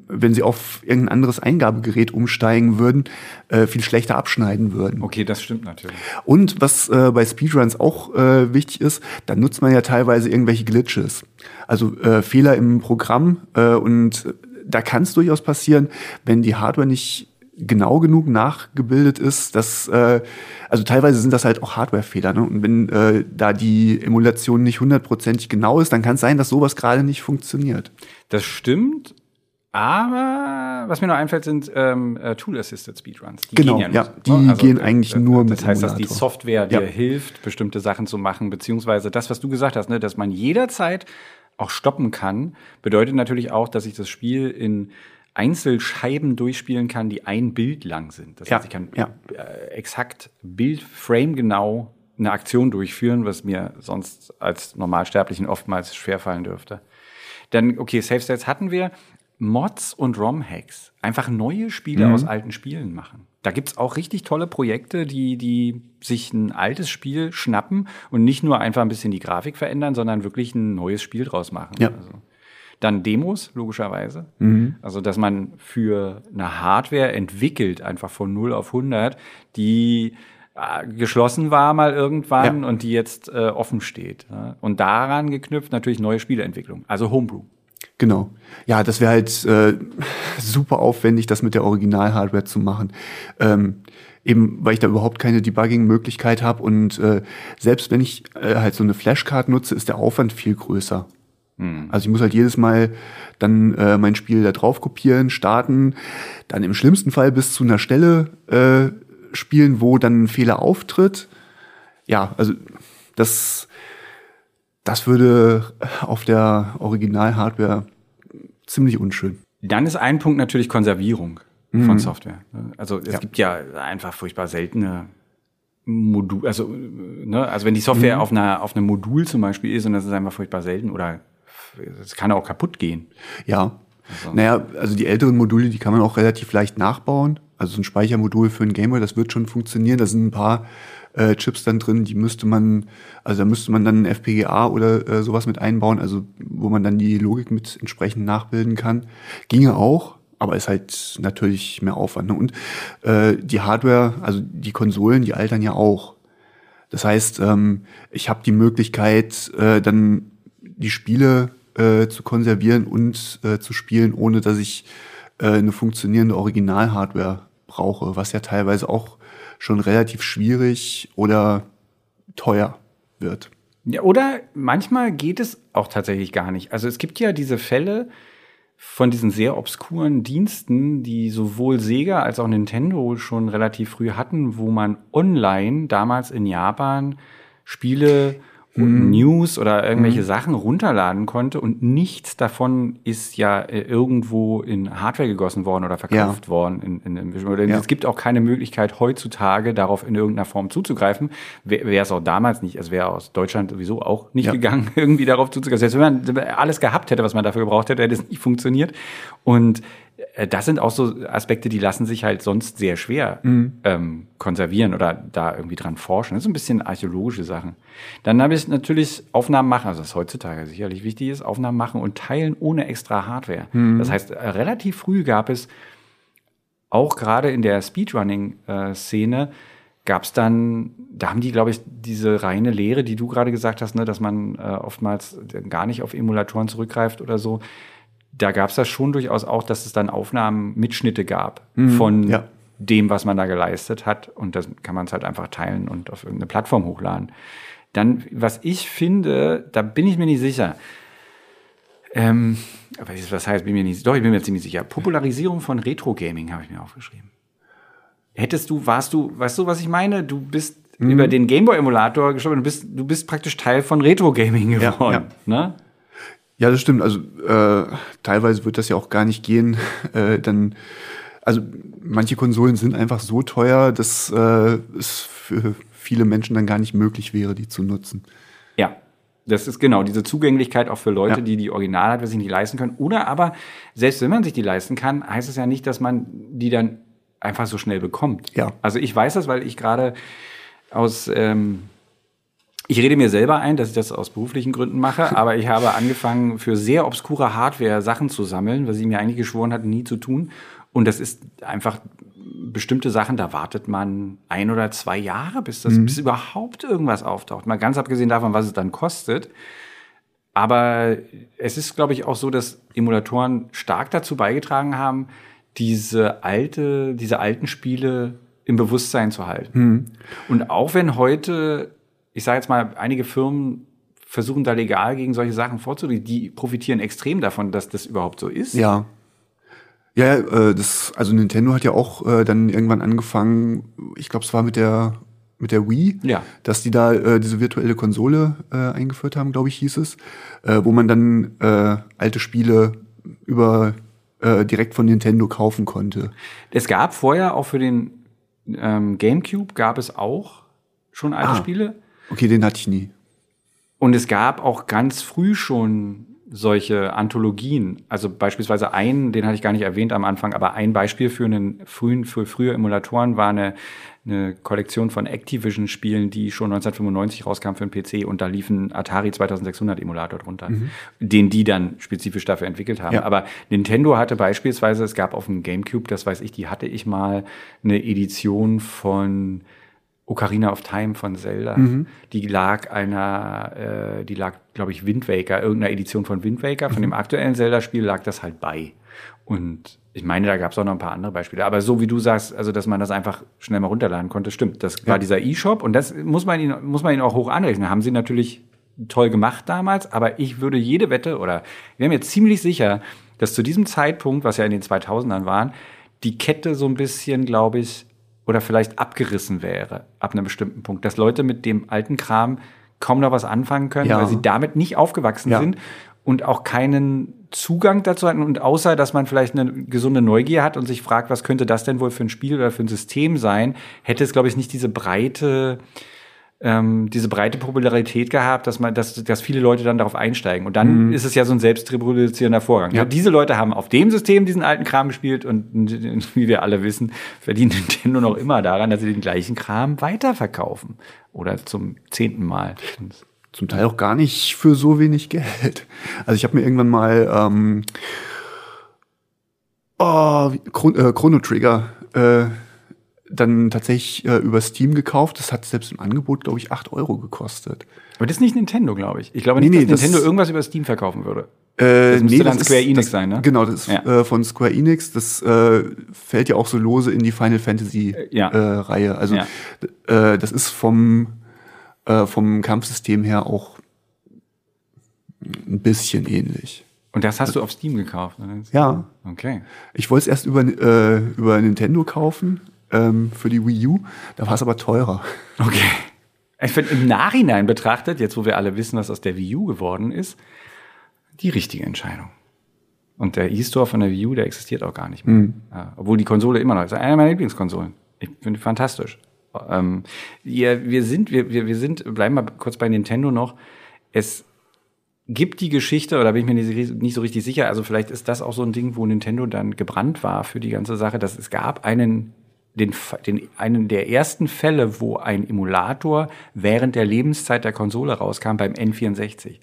wenn sie auf irgendein anderes Eingabegerät umsteigen würden, äh, viel schlechter abschneiden würden. Okay, das stimmt natürlich. Und was äh, bei Speedruns auch äh, wichtig ist, da nutzt man ja teilweise irgendwelche Glitches. Also äh, Fehler im Programm äh, und da kann es durchaus passieren, wenn die Hardware nicht genau genug nachgebildet ist, dass äh, also teilweise sind das halt auch Hardwarefehler. Ne? Und wenn äh, da die Emulation nicht hundertprozentig genau ist, dann kann es sein, dass sowas gerade nicht funktioniert. Das stimmt. Aber was mir noch einfällt, sind ähm, äh, Tool-Assisted Speedruns. Die genau, gehen ja, ja die ne? also, gehen eigentlich äh, nur mit Das heißt, dass die Software dir ja. hilft, bestimmte Sachen zu machen, beziehungsweise das, was du gesagt hast, ne, dass man jederzeit auch stoppen kann, bedeutet natürlich auch, dass ich das Spiel in Einzelscheiben durchspielen kann, die ein Bild lang sind. Das ja, heißt, ich kann ja. äh, exakt Bildframe genau eine Aktion durchführen, was mir sonst als Normalsterblichen oftmals schwerfallen dürfte. Dann, okay, Safe States hatten wir. Mods und ROM-Hacks. Einfach neue Spiele mhm. aus alten Spielen machen. Da gibt's auch richtig tolle Projekte, die, die sich ein altes Spiel schnappen und nicht nur einfach ein bisschen die Grafik verändern, sondern wirklich ein neues Spiel draus machen. Ja. Also dann Demos, logischerweise. Mhm. Also, dass man für eine Hardware entwickelt, einfach von 0 auf 100, die äh, geschlossen war mal irgendwann ja. und die jetzt äh, offen steht. Ja? Und daran geknüpft natürlich neue Spieleentwicklung, also Homebrew. Genau. Ja, das wäre halt äh, super aufwendig, das mit der Original-Hardware zu machen. Ähm, eben weil ich da überhaupt keine Debugging-Möglichkeit habe und äh, selbst wenn ich äh, halt so eine Flashcard nutze, ist der Aufwand viel größer. Hm. Also ich muss halt jedes Mal dann äh, mein Spiel da drauf kopieren, starten, dann im schlimmsten Fall bis zu einer Stelle äh, spielen, wo dann ein Fehler auftritt. Ja, also das, das würde auf der Original-Hardware ziemlich unschön. Dann ist ein Punkt natürlich Konservierung Mhm. von Software. Also es Ja. gibt ja einfach furchtbar seltene Modul, also, ne, also wenn die Software Mhm. auf einer auf einem Modul zum Beispiel ist und das ist einfach furchtbar selten oder es kann auch kaputt gehen. Ja. Also- Naja, also die älteren Module, die kann man auch relativ leicht nachbauen. Also so ein Speichermodul für ein Gameboy, das wird schon funktionieren. Da sind ein paar äh, Chips dann drin, die müsste man, also da müsste man dann ein FPGA oder äh, sowas mit einbauen, also wo man dann die Logik mit entsprechend nachbilden kann. Ginge auch, aber ist halt natürlich mehr Aufwand. Ne? Und äh, die Hardware, also die Konsolen, die altern ja auch. Das heißt, ähm, ich habe die Möglichkeit, äh, dann die Spiele äh, zu konservieren und äh, zu spielen, ohne dass ich äh, eine funktionierende Original-Hardware brauche, was ja teilweise auch schon relativ schwierig oder teuer wird. Ja, oder manchmal geht es auch tatsächlich gar nicht. Also es gibt ja diese Fälle von diesen sehr obskuren Diensten, die sowohl Sega als auch Nintendo schon relativ früh hatten, wo man online damals in Japan Spiele und News oder irgendwelche Sachen runterladen konnte und nichts davon ist ja äh, irgendwo in Hardware gegossen worden oder verkauft Ja. worden. In, in, in, Ja. Es gibt auch keine Möglichkeit heutzutage darauf in irgendeiner Form zuzugreifen. Wäre es auch damals nicht, es wäre aus Deutschland sowieso auch nicht Ja. gegangen, irgendwie darauf zuzugreifen. Selbst wenn man alles gehabt hätte, was man dafür gebraucht hätte, hätte es nicht funktioniert. Und das sind auch so Aspekte, die lassen sich halt sonst sehr schwer ähm, konservieren oder da irgendwie dran forschen. Das sind ein bisschen archäologische Sachen. Dann habe ich natürlich Aufnahmen machen, also was heutzutage sicherlich wichtig ist, Aufnahmen machen und teilen ohne extra Hardware. Das heißt, äh, relativ früh gab es auch gerade in der Speedrunning-Szene gab es dann, da haben die, glaube ich, diese reine Lehre, die du gerade gesagt hast, ne, dass man äh, oftmals gar nicht auf Emulatoren zurückgreift oder so. Da gab es das schon durchaus auch, dass es dann Aufnahmen, Mitschnitte gab von ja. dem, was man da geleistet hat. Und das kann man es halt einfach teilen und auf irgendeine Plattform hochladen. Dann, was ich finde, da bin ich mir nicht sicher. Ähm, aber was heißt, bin mir nicht, doch, ich bin mir ziemlich sicher. Popularisierung von Retro-Gaming habe ich mir aufgeschrieben. Hättest du, warst du, weißt du, was ich meine? Du bist über den Gameboy-Emulator gestorben, du bist, du bist praktisch Teil von Retro-Gaming Ja, geworden. Ne? Ja, das stimmt. Also äh, teilweise wird das ja auch gar nicht gehen. Äh, dann, also manche Konsolen sind einfach so teuer, dass äh, es für viele Menschen dann gar nicht möglich wäre, die zu nutzen. Ja, das ist genau diese Zugänglichkeit auch für Leute, Ja. die die Originalhardware sich nicht leisten können. Oder aber, selbst wenn man sich die leisten kann, heißt es ja nicht, dass man die dann einfach so schnell bekommt. Ja. Also ich weiß das, weil ich gerade aus, ähm, Ich rede mir selber ein, dass ich das aus beruflichen Gründen mache, aber ich habe angefangen, für sehr obskure Hardware Sachen zu sammeln, was ich mir eigentlich geschworen hatte, nie zu tun. Und das ist einfach bestimmte Sachen, da wartet man ein oder zwei Jahre, bis das, mhm. bis überhaupt irgendwas auftaucht. Mal ganz abgesehen davon, was es dann kostet. Aber es ist, glaube ich, auch so, dass Emulatoren stark dazu beigetragen haben, diese alte, diese alten Spiele im Bewusstsein zu halten. Mhm. Und auch wenn heute, ich sage jetzt mal, einige Firmen versuchen da legal gegen solche Sachen vorzugehen, die profitieren extrem davon, dass das überhaupt so ist. Ja. Ja, äh, das, also Nintendo hat ja auch äh, dann irgendwann angefangen, ich glaube, es war mit der mit der Wii, ja. dass die da äh, diese virtuelle Konsole äh, eingeführt haben, glaube ich, hieß es, äh, wo man dann äh, alte Spiele über äh, direkt von Nintendo kaufen konnte. Es gab vorher auch für den ähm, GameCube gab es auch schon alte ah, Spiele. Okay, den hatte ich nie. Und es gab auch ganz früh schon solche Anthologien. Also beispielsweise ein, den hatte ich gar nicht erwähnt am Anfang, aber ein Beispiel für einen frühen, für frühe Emulatoren war eine, eine Kollektion von Activision-Spielen, die schon 1995 rauskam für den PC und da lief ein Atari 2600 Emulator drunter, mhm. den die dann spezifisch dafür entwickelt haben. Ja. Aber Nintendo hatte beispielsweise, es gab auf dem GameCube, das weiß ich, die hatte ich mal eine Edition von Ocarina of Time von Zelda. Mhm. Die lag einer, äh, die lag, glaube ich, Wind Waker, irgendeiner Edition von Wind Waker. Von mhm. dem aktuellen Zelda-Spiel lag das halt bei. Und ich meine, da gab es auch noch ein paar andere Beispiele. Aber so wie du sagst, also dass man das einfach schnell mal runterladen konnte, stimmt. Das ja. war dieser E-Shop und das muss man ihnen, muss man ihnen auch hoch anrechnen. Haben sie natürlich toll gemacht damals, aber ich würde jede Wette oder wir haben jetzt ziemlich sicher, dass zu diesem Zeitpunkt, was ja in den 2000ern waren, die Kette so ein bisschen, glaube ich, oder vielleicht abgerissen wäre ab einem bestimmten Punkt, dass Leute mit dem alten Kram kaum noch was anfangen können, ja. weil sie damit nicht aufgewachsen ja. sind und auch keinen Zugang dazu hatten und außer, dass man vielleicht eine gesunde Neugier hat und sich fragt, was könnte das denn wohl für ein Spiel oder für ein System sein, hätte es, glaube ich, nicht diese breite ähm, diese breite Popularität gehabt, dass man, dass, dass viele Leute dann darauf einsteigen. Und dann mhm. ist es ja so ein selbstreproduzierender Vorgang. Ja. Diese Leute haben auf dem System diesen alten Kram gespielt und wie wir alle wissen, verdient Nintendo noch immer daran, dass sie den gleichen Kram weiterverkaufen. Oder zum zehnten Mal. Zum Teil auch gar nicht für so wenig Geld. Also ich habe mir irgendwann mal ähm, oh, Chrono Trigger äh, dann tatsächlich äh, über Steam gekauft. Das hat selbst im Angebot, glaube ich, 8 Euro gekostet. Aber das ist nicht Nintendo, glaube ich. Ich glaube nicht, nee, nee, dass Nintendo das, irgendwas über Steam verkaufen würde. Äh, das müsste nee, dann Square ist, Enix das, sein, ne? Genau, das ist ja. äh, von Square Enix. Das äh, fällt ja auch so lose in die Final Fantasy-Reihe. Ja. Äh, also ja. äh, das ist vom, äh, vom Kampfsystem her auch ein bisschen ähnlich. Und das hast du auf Steam gekauft? Oder? Ja. Okay. Ich wollte es erst über, äh, über Nintendo kaufen, ähm, für die Wii U. Da war es aber teurer. Okay. Ich finde im Nachhinein betrachtet, jetzt wo wir alle wissen, was aus der Wii U geworden ist, die richtige Entscheidung. Und der E-Store von der Wii U, der existiert auch gar nicht mehr. Mhm. Ja, obwohl die Konsole immer noch ist. Eine meiner Lieblingskonsolen. Ich finde fantastisch. Ähm, ja, wir sind, wir, wir, wir sind, bleiben mal kurz bei Nintendo noch. Es gibt die Geschichte, oder bin ich mir nicht, nicht so richtig sicher, also vielleicht ist das auch so ein Ding, wo Nintendo dann gebrannt war für die ganze Sache, dass es gab einen den, den, einen der ersten Fälle, wo ein Emulator während der Lebenszeit der Konsole rauskam beim N64.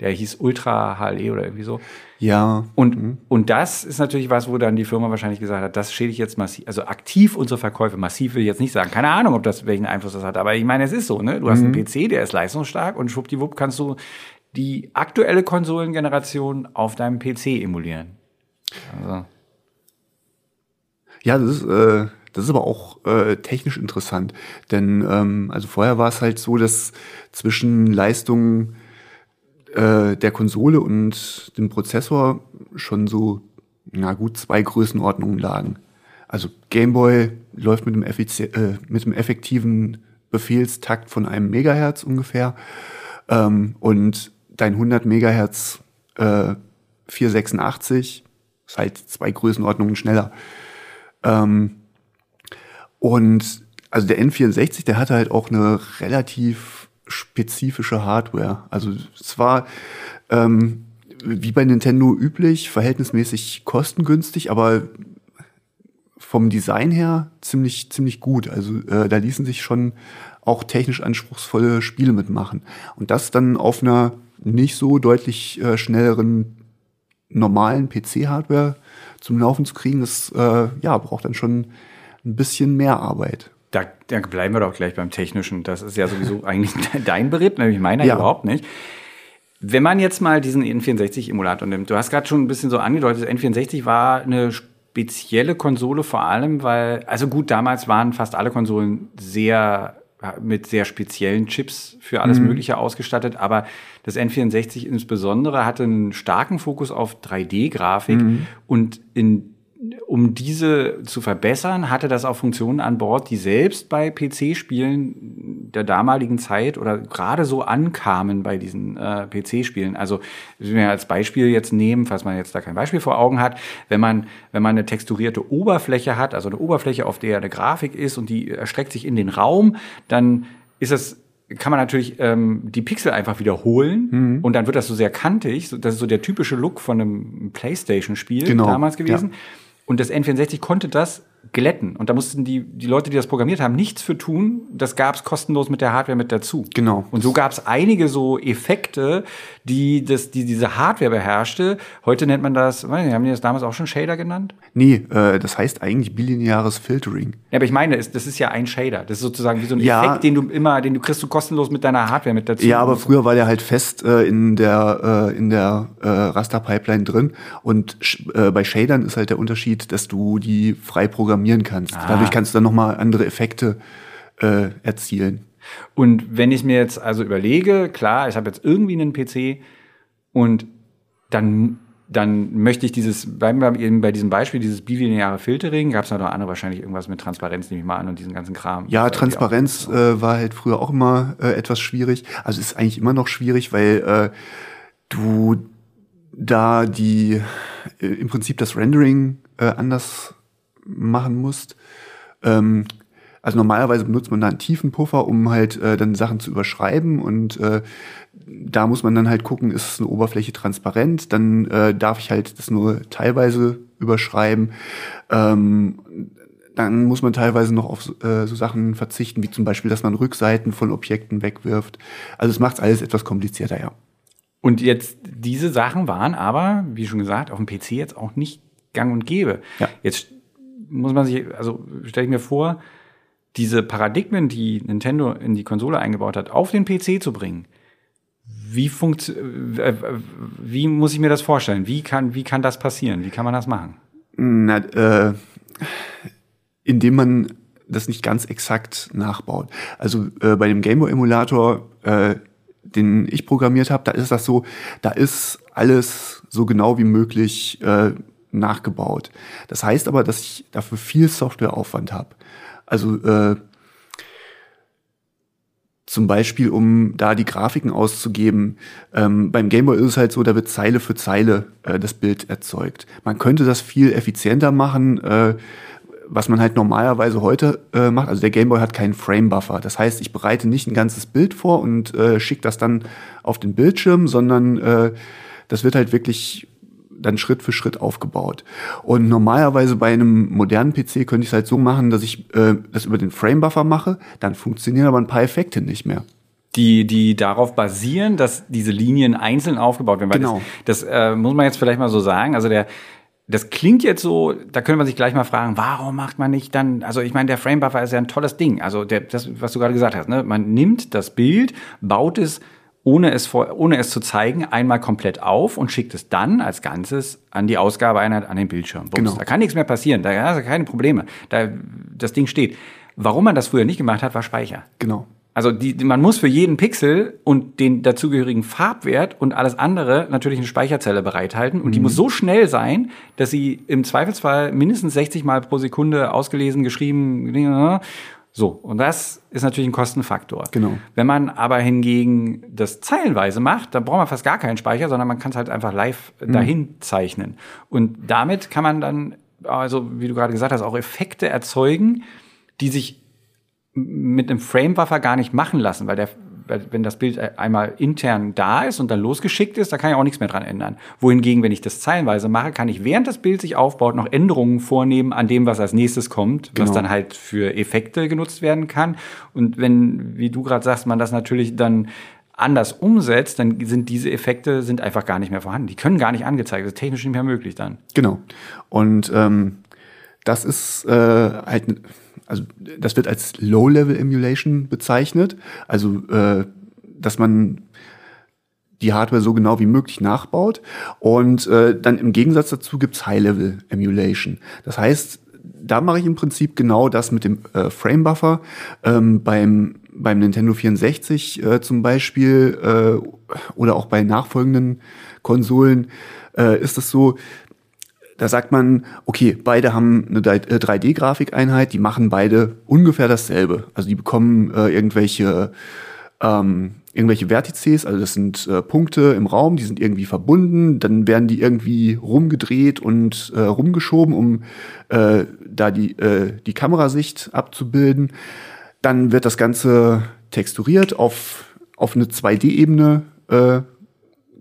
Der hieß Ultra HLE oder irgendwie so. Ja. Und, mhm. und das ist natürlich was, wo dann die Firma wahrscheinlich gesagt hat, das schädigt jetzt massiv, also aktiv unsere Verkäufe. Massiv will ich jetzt nicht sagen. Keine Ahnung, ob das welchen Einfluss das hat. Aber ich meine, es ist so, ne? Du hast mhm. einen PC, der ist leistungsstark und schwuppdiwupp kannst du die aktuelle Konsolengeneration auf deinem PC emulieren. Also. Ja, das ist, äh, das ist aber auch äh, technisch interessant, denn ähm, also vorher war es halt so, dass zwischen Leistung äh, der Konsole und dem Prozessor schon so na gut zwei Größenordnungen lagen. Also Gameboy läuft mit einem, äh, mit einem effektiven Befehlstakt von einem Megahertz ungefähr ähm, und dein 100 Megahertz äh, 486 ist halt zwei Größenordnungen schneller. Ähm, und also der N64, der hatte halt auch eine relativ spezifische Hardware. Also zwar ähm, wie bei Nintendo üblich, verhältnismäßig kostengünstig, aber vom Design her ziemlich, ziemlich gut. Also äh, da ließen sich schon auch technisch anspruchsvolle Spiele mitmachen. Und das dann auf einer nicht so deutlich äh, schnelleren normalen PC-Hardware zum Laufen zu kriegen, das äh, ja, braucht dann schon ein bisschen mehr Arbeit. Da, da bleiben wir doch gleich beim Technischen. Das ist ja sowieso eigentlich dein Beritt, nämlich meiner ja. überhaupt nicht. Wenn man jetzt mal diesen N64-Emulator nimmt, du hast gerade schon ein bisschen so angedeutet, N64 war eine spezielle Konsole vor allem, weil, also gut, damals waren fast alle Konsolen sehr mit sehr speziellen Chips für alles mhm. Mögliche ausgestattet, aber das N64 insbesondere hatte einen starken Fokus auf 3D-Grafik mhm. und in um diese zu verbessern, hatte das auch Funktionen an Bord, die selbst bei PC-Spielen der damaligen Zeit oder gerade so ankamen bei diesen äh, PC-Spielen. Also, wenn wir als Beispiel jetzt nehmen, falls man jetzt da kein Beispiel vor Augen hat, wenn man, wenn man eine texturierte Oberfläche hat, also eine Oberfläche, auf der eine Grafik ist und die erstreckt sich in den Raum, dann ist es kann man natürlich ähm, die Pixel einfach wiederholen mhm. und dann wird das so sehr kantig. Das ist so der typische Look von einem PlayStation-Spiel genau. damals gewesen. Ja. Und das N64 konnte das glätten. Und da mussten die, die Leute, die das programmiert haben, nichts für tun. Das gab es kostenlos mit der Hardware mit dazu. Genau. Und so gab es einige so Effekte, die, das, die diese Hardware beherrschte. Heute nennt man das, haben die das damals auch schon Shader genannt? Nee, äh, das heißt eigentlich bilineares Filtering. Ja, aber ich meine, das ist ja ein Shader. Das ist sozusagen wie so ein ja. Effekt, den du immer, den du kriegst du kostenlos mit deiner Hardware mit dazu. Ja, aber früher war der halt fest äh, in der, äh, in der äh, Raster-Pipeline drin. Und äh, bei Shadern ist halt der Unterschied, dass du die frei programmierst programmieren kannst. Ah. Dadurch kannst du dann nochmal andere Effekte äh, erzielen. Und wenn ich mir jetzt also überlege, klar, ich habe jetzt irgendwie einen PC und dann dann möchte ich dieses, bleiben wir eben bei diesem Beispiel, dieses bilineare Filtering, gab es noch andere, wahrscheinlich irgendwas mit Transparenz, nehme ich mal an, und diesen ganzen Kram. Ja, Transparenz äh, war halt früher auch immer äh, etwas schwierig. Also ist eigentlich immer noch schwierig, weil äh, du da die äh, im Prinzip das Rendering äh, anders machen musst. Ähm, also normalerweise benutzt man da einen tiefen Puffer, um halt äh, dann Sachen zu überschreiben und äh, da muss man dann halt gucken, ist eine Oberfläche transparent, dann äh, darf ich halt das nur teilweise überschreiben. Ähm, dann muss man teilweise noch auf äh, so Sachen verzichten, wie zum Beispiel, dass man Rückseiten von Objekten wegwirft. Also es macht alles etwas komplizierter, ja. Und jetzt, diese Sachen waren aber, wie schon gesagt, auf dem PC jetzt auch nicht gang und gäbe. Ja. Jetzt muss man sich, also stelle ich mir vor, diese Paradigmen, die Nintendo in die Konsole eingebaut hat, auf den PC zu bringen. Wie funkt, äh, wie muss ich mir das vorstellen? Wie kann, wie kann das passieren? Wie kann man das machen? Na, äh, indem man das nicht ganz exakt nachbaut. Also äh, bei dem Gameboy-Emulator, äh, den ich programmiert habe, da ist das so, da ist alles so genau wie möglich äh, nachgebaut. Das heißt aber, dass ich dafür viel Softwareaufwand habe. Also äh, zum Beispiel, um da die Grafiken auszugeben. Ähm, beim Gameboy ist es halt so, da wird Zeile für Zeile äh, das Bild erzeugt. Man könnte das viel effizienter machen, äh, was man halt normalerweise heute äh, macht. Also der Gameboy hat keinen Frame-Buffer. Das heißt, ich bereite nicht ein ganzes Bild vor und äh, schicke das dann auf den Bildschirm, sondern äh, das wird halt wirklich dann Schritt für Schritt aufgebaut. Und normalerweise bei einem modernen PC könnte ich es halt so machen, dass ich äh, das über den Frame-Buffer mache, dann funktionieren aber ein paar Effekte nicht mehr die, die darauf basieren, dass diese Linien einzeln aufgebaut werden. genau. Das, das äh, muss man jetzt vielleicht mal so sagen. Also der, das klingt jetzt so, da könnte man sich gleich mal fragen, warum macht man nicht dann, also ich meine, der Frame Buffer ist ja ein tolles Ding. Also der, das, was du gerade gesagt hast, ne? man nimmt das Bild, baut es ohne es, vor, ohne es zu zeigen, einmal komplett auf und schickt es dann als Ganzes an die Ausgabeeinheit an den Bildschirm. Bums. Genau. Da kann nichts mehr passieren, da hast du keine Probleme. Da, das Ding steht. Warum man das früher nicht gemacht hat, war Speicher. Genau. Also die, man muss für jeden Pixel und den dazugehörigen Farbwert und alles andere natürlich eine Speicherzelle bereithalten. Und die mhm. muss so schnell sein, dass sie im Zweifelsfall mindestens 60 Mal pro Sekunde ausgelesen, geschrieben so, und das ist natürlich ein Kostenfaktor. Genau. Wenn man aber hingegen das zeilenweise macht, dann braucht man fast gar keinen Speicher, sondern man kann es halt einfach live mhm. dahin zeichnen. Und damit kann man dann, also wie du gerade gesagt hast, auch Effekte erzeugen, die sich mit einem Frame-Buffer gar nicht machen lassen, weil der wenn das Bild einmal intern da ist und dann losgeschickt ist, da kann ich auch nichts mehr dran ändern. Wohingegen, wenn ich das zeilenweise mache, kann ich während das Bild sich aufbaut noch Änderungen vornehmen an dem, was als nächstes kommt, genau. was dann halt für Effekte genutzt werden kann. Und wenn, wie du gerade sagst, man das natürlich dann anders umsetzt, dann sind diese Effekte sind einfach gar nicht mehr vorhanden. Die können gar nicht angezeigt. Das ist technisch nicht mehr möglich dann. Genau. Und ähm, das ist äh, halt, also das wird als Low-Level-Emulation bezeichnet. Also, äh, dass man die Hardware so genau wie möglich nachbaut. Und äh, dann im Gegensatz dazu gibt's High-Level-Emulation. Das heißt, da mache ich im Prinzip genau das mit dem äh, Frame-Buffer. Ähm, beim beim Nintendo 64 äh, zum Beispiel äh, oder auch bei nachfolgenden Konsolen äh, ist es so, da sagt man, okay, beide haben eine 3D-Grafikeinheit, äh, die machen beide ungefähr dasselbe. Also die bekommen äh, irgendwelche ähm, irgendwelche Vertices, also das sind äh, Punkte im Raum, die sind irgendwie verbunden, dann werden die irgendwie rumgedreht und äh, rumgeschoben, um äh, da die, äh, die Kamerasicht abzubilden. Dann wird das Ganze texturiert auf, auf eine 2D-Ebene äh,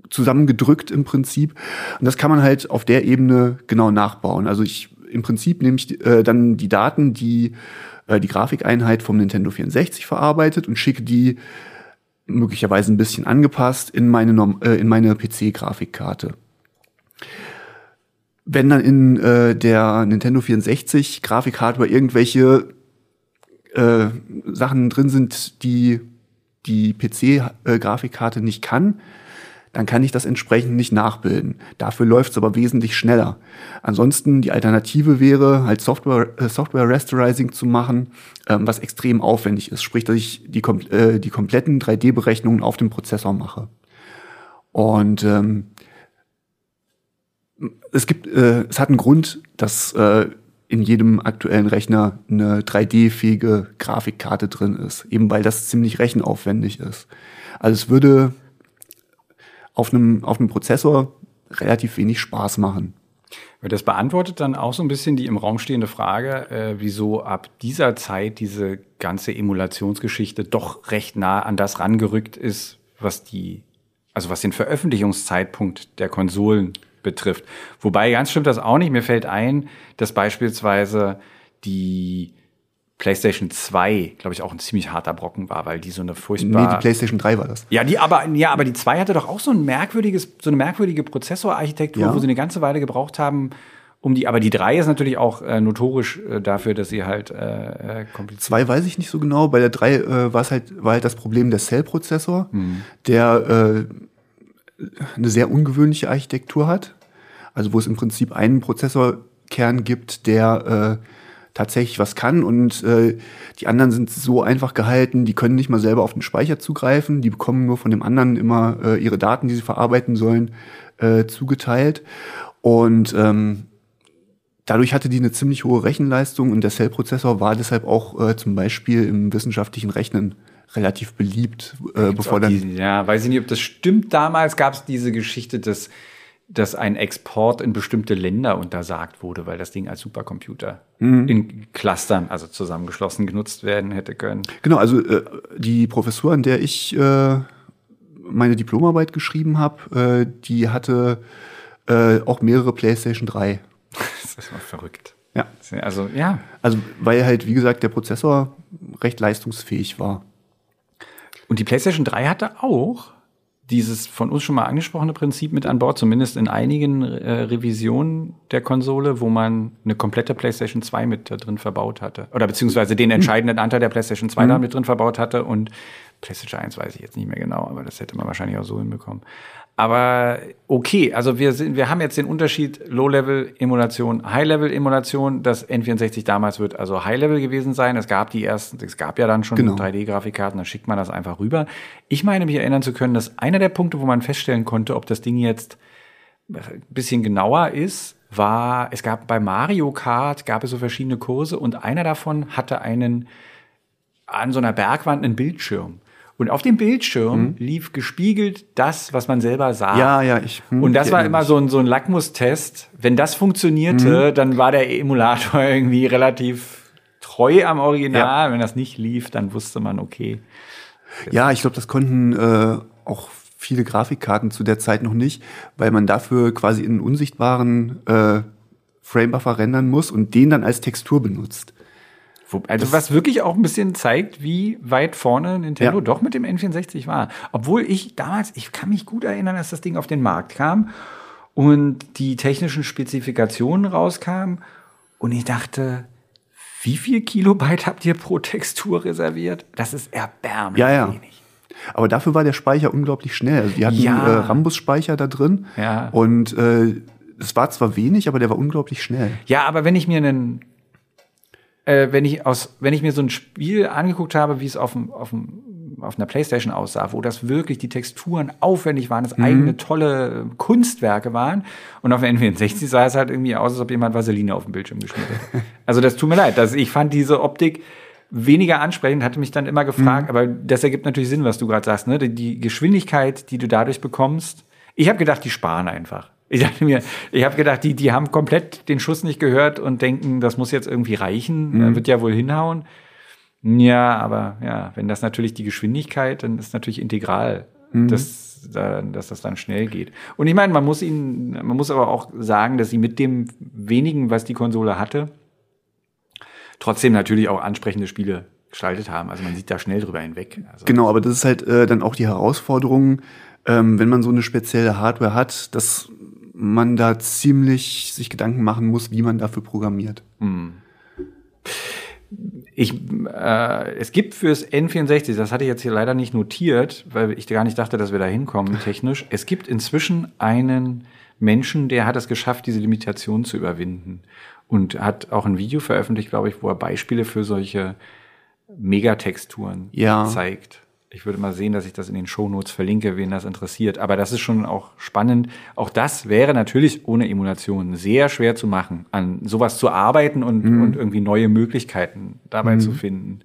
zusammengedrückt im Prinzip. Und das kann man halt auf der Ebene genau nachbauen. Also ich im Prinzip nehme ich äh, dann die Daten, die äh, die Grafikeinheit vom Nintendo 64 verarbeitet und schicke die möglicherweise ein bisschen angepasst in meine, äh, in meine PC-Grafikkarte. Wenn dann in äh, der Nintendo 64 Grafikhardware irgendwelche äh, Sachen drin sind, die die PC-Grafikkarte nicht kann, dann kann ich das entsprechend nicht nachbilden. Dafür läuft es aber wesentlich schneller. Ansonsten die Alternative wäre, halt Software, äh, Software Rasterizing zu machen, ähm, was extrem aufwendig ist. Sprich, dass ich die, äh, die kompletten 3D-Berechnungen auf dem Prozessor mache. Und ähm, es gibt, äh, es hat einen Grund, dass äh, in jedem aktuellen Rechner eine 3D-fähige Grafikkarte drin ist, eben weil das ziemlich rechenaufwendig ist. Also es würde auf einem, auf einem Prozessor relativ wenig Spaß machen. Das beantwortet dann auch so ein bisschen die im Raum stehende Frage, äh, wieso ab dieser Zeit diese ganze Emulationsgeschichte doch recht nah an das rangerückt ist, was die, also was den Veröffentlichungszeitpunkt der Konsolen betrifft. Wobei ganz stimmt das auch nicht. Mir fällt ein, dass beispielsweise die PlayStation 2, glaube ich, auch ein ziemlich harter Brocken war, weil die so eine furchtbar. Nee, die PlayStation 3 war das. Ja, die aber, ja, aber die 2 hatte doch auch so ein merkwürdiges, so eine merkwürdige Prozessorarchitektur, ja. wo sie eine ganze Weile gebraucht haben, um die, aber die 3 ist natürlich auch äh, notorisch äh, dafür, dass sie halt äh, äh kompliziert. Zwei weiß ich nicht so genau. Bei der 3 äh, war es halt, war halt das Problem der Cell-Prozessor, mhm. der äh, eine sehr ungewöhnliche Architektur hat. Also wo es im Prinzip einen Prozessorkern gibt, der äh, tatsächlich was kann und äh, die anderen sind so einfach gehalten, die können nicht mal selber auf den Speicher zugreifen, die bekommen nur von dem anderen immer äh, ihre Daten, die sie verarbeiten sollen, äh, zugeteilt. Und ähm, dadurch hatte die eine ziemlich hohe Rechenleistung und der Cell-Prozessor war deshalb auch äh, zum Beispiel im wissenschaftlichen Rechnen relativ beliebt, äh, bevor dann. Die, ja, weiß ich nicht, ob das stimmt. Damals gab es diese Geschichte, dass dass ein Export in bestimmte Länder untersagt wurde, weil das Ding als Supercomputer mhm. in Clustern, also zusammengeschlossen, genutzt werden hätte können. Genau, also äh, die Professur, an der ich äh, meine Diplomarbeit geschrieben habe, äh, die hatte äh, auch mehrere PlayStation 3. das ist mal verrückt. Ja. Also, ja. Also, weil halt, wie gesagt, der Prozessor recht leistungsfähig war. Und die PlayStation 3 hatte auch dieses von uns schon mal angesprochene Prinzip mit an Bord, zumindest in einigen äh, Revisionen der Konsole, wo man eine komplette PlayStation 2 mit drin verbaut hatte. Oder beziehungsweise den entscheidenden Anteil der PlayStation 2 mhm. da mit drin verbaut hatte und PlayStation 1 weiß ich jetzt nicht mehr genau, aber das hätte man wahrscheinlich auch so hinbekommen. Aber okay, also wir sind, wir haben jetzt den Unterschied Low-Level-Emulation, High-Level-Emulation. Das N64 damals wird also High-Level gewesen sein. Es gab die ersten, es gab ja dann schon genau. 3D-Grafikkarten, da schickt man das einfach rüber. Ich meine mich erinnern zu können, dass einer der Punkte, wo man feststellen konnte, ob das Ding jetzt ein bisschen genauer ist, war, es gab bei Mario Kart gab es so verschiedene Kurse und einer davon hatte einen an so einer Bergwand einen Bildschirm. Und auf dem Bildschirm mhm. lief gespiegelt das, was man selber sah. Ja, ja, ich. Hm, und das war immer so ein, so ein Lackmustest. Wenn das funktionierte, mhm. dann war der Emulator irgendwie relativ treu am Original. Ja. Wenn das nicht lief, dann wusste man, okay. Ja, ich glaube, das konnten äh, auch viele Grafikkarten zu der Zeit noch nicht, weil man dafür quasi in einen unsichtbaren äh, Framebuffer rendern muss und den dann als Textur benutzt. Also was wirklich auch ein bisschen zeigt, wie weit vorne Nintendo Ja. doch mit dem N64 war. Obwohl ich damals, ich kann mich gut erinnern, als das Ding auf den Markt kam und die technischen Spezifikationen rauskamen und ich dachte, wie viel Kilobyte habt ihr pro Textur reserviert? Das ist erbärmlich Ja, ja. wenig. Aber dafür war der Speicher unglaublich schnell. Also die hatten Ja. äh, Rambus-Speicher da drin. Ja. Und äh, es war zwar wenig, aber der war unglaublich schnell. Ja, aber wenn ich mir einen, äh, wenn ich aus, wenn ich mir so ein Spiel angeguckt habe, wie es auf dem, auf dem, auf einer Playstation aussah, wo das wirklich die Texturen aufwendig waren, das eigene tolle Kunstwerke waren, und auf der N64 sah es halt irgendwie aus, als ob jemand Vaseline auf dem Bildschirm geschmiert hat. Also das tut mir leid, dass ich fand diese Optik weniger ansprechend, hatte mich dann immer gefragt, aber das ergibt natürlich Sinn, was du gerade sagst, ne? Die, die Geschwindigkeit, die du dadurch bekommst. Ich habe gedacht, die sparen einfach. Ich dachte mir, ich habe gedacht, die, die haben komplett den Schuss nicht gehört und denken, das muss jetzt irgendwie reichen, äh, wird ja wohl hinhauen. Ja, aber ja, wenn das natürlich die Geschwindigkeit, dann ist natürlich integral, dass, da- dass das dann schnell geht. Und ich meine, man muss ihnen, man muss aber auch sagen, dass sie mit dem wenigen, was die Konsole hatte, trotzdem natürlich auch ansprechende Spiele gestaltet haben. Also man sieht da schnell drüber hinweg. Also, Genau, aber das ist halt äh, dann auch die Herausforderung, ähm, wenn man so eine spezielle Hardware hat, dass man da ziemlich sich Gedanken machen muss, wie man dafür programmiert. Ich, äh, es gibt fürs N64, das hatte ich jetzt hier leider nicht notiert, weil ich gar nicht dachte, dass wir da hinkommen technisch. Es gibt inzwischen einen Menschen, der hat es geschafft, diese Limitation zu überwinden und hat auch ein Video veröffentlicht, glaube ich, wo er Beispiele für solche Megatexturen Ja. zeigt. Ich würde mal sehen, dass ich das in den Shownotes verlinke, wen das interessiert. Aber das ist schon auch spannend. Auch das wäre natürlich ohne Emulation sehr schwer zu machen, an sowas zu arbeiten und, und irgendwie neue Möglichkeiten dabei zu finden.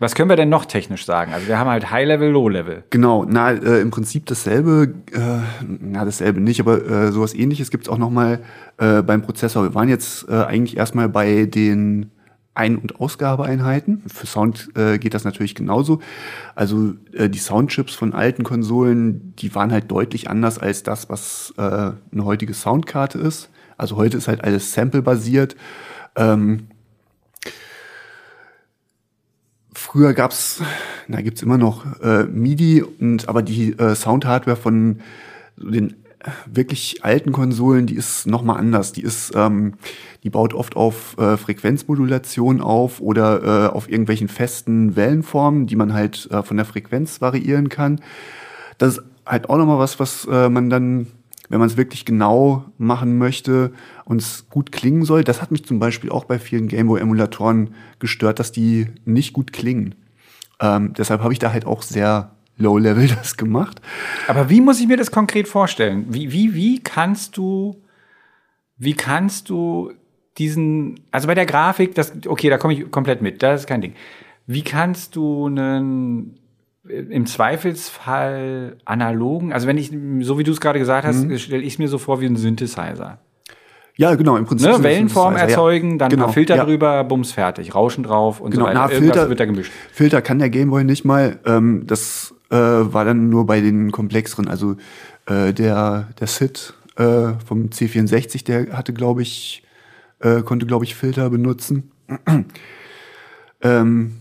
Was können wir denn noch technisch sagen? Also wir haben halt High-Level, Low-Level. Genau, na, äh, im Prinzip dasselbe, äh, na, dasselbe nicht, aber äh, sowas ähnliches gibt's auch nochmal äh, beim Prozessor. Wir waren jetzt äh, eigentlich erstmal bei den Ein- und Ausgabeeinheiten. Für Sound äh, geht das natürlich genauso. Also äh, die Soundchips von alten Konsolen, die waren halt deutlich anders als das, was äh, eine heutige Soundkarte ist. Also heute ist halt alles Sample-basiert. Ähm, Früher gab's, na gibt's immer noch äh, MIDI und aber die äh, Soundhardware von den wirklich alten Konsolen, die ist noch mal anders. Die ist, ähm, die baut oft auf äh, Frequenzmodulation auf oder äh, auf irgendwelchen festen Wellenformen, die man halt äh, von der Frequenz variieren kann. Das ist halt auch noch mal was, was äh, man dann, wenn man es wirklich genau machen möchte und es gut klingen soll, das hat mich zum Beispiel auch bei vielen Gameboy-Emulatoren gestört, dass die nicht gut klingen. Ähm, deshalb habe ich da halt auch sehr low-level das gemacht. Aber wie muss ich mir das konkret vorstellen? Wie, wie, wie kannst du, wie kannst du diesen, also bei der Grafik, das, okay, da komme ich komplett mit, das ist kein Ding. Wie kannst du einen, im Zweifelsfall analogen, also wenn ich, so wie du es gerade gesagt hast, stelle ich es mir so vor wie ein Synthesizer. Ja, genau, im Prinzip. Ne? Wellenform Synthesizer, ja. erzeugen, dann ein Genau, paar Filter ja. drüber, bums, fertig, Rauschen drauf und Genau, so weiter. na, Irgendwas Filter, wird da gemischt. Filter kann der Gameboy nicht mal. Ähm, das äh, war dann nur bei den komplexeren. Also äh, der, der Sid äh, vom C64, der hatte, glaube ich, äh, konnte, glaube ich, Filter benutzen. ähm,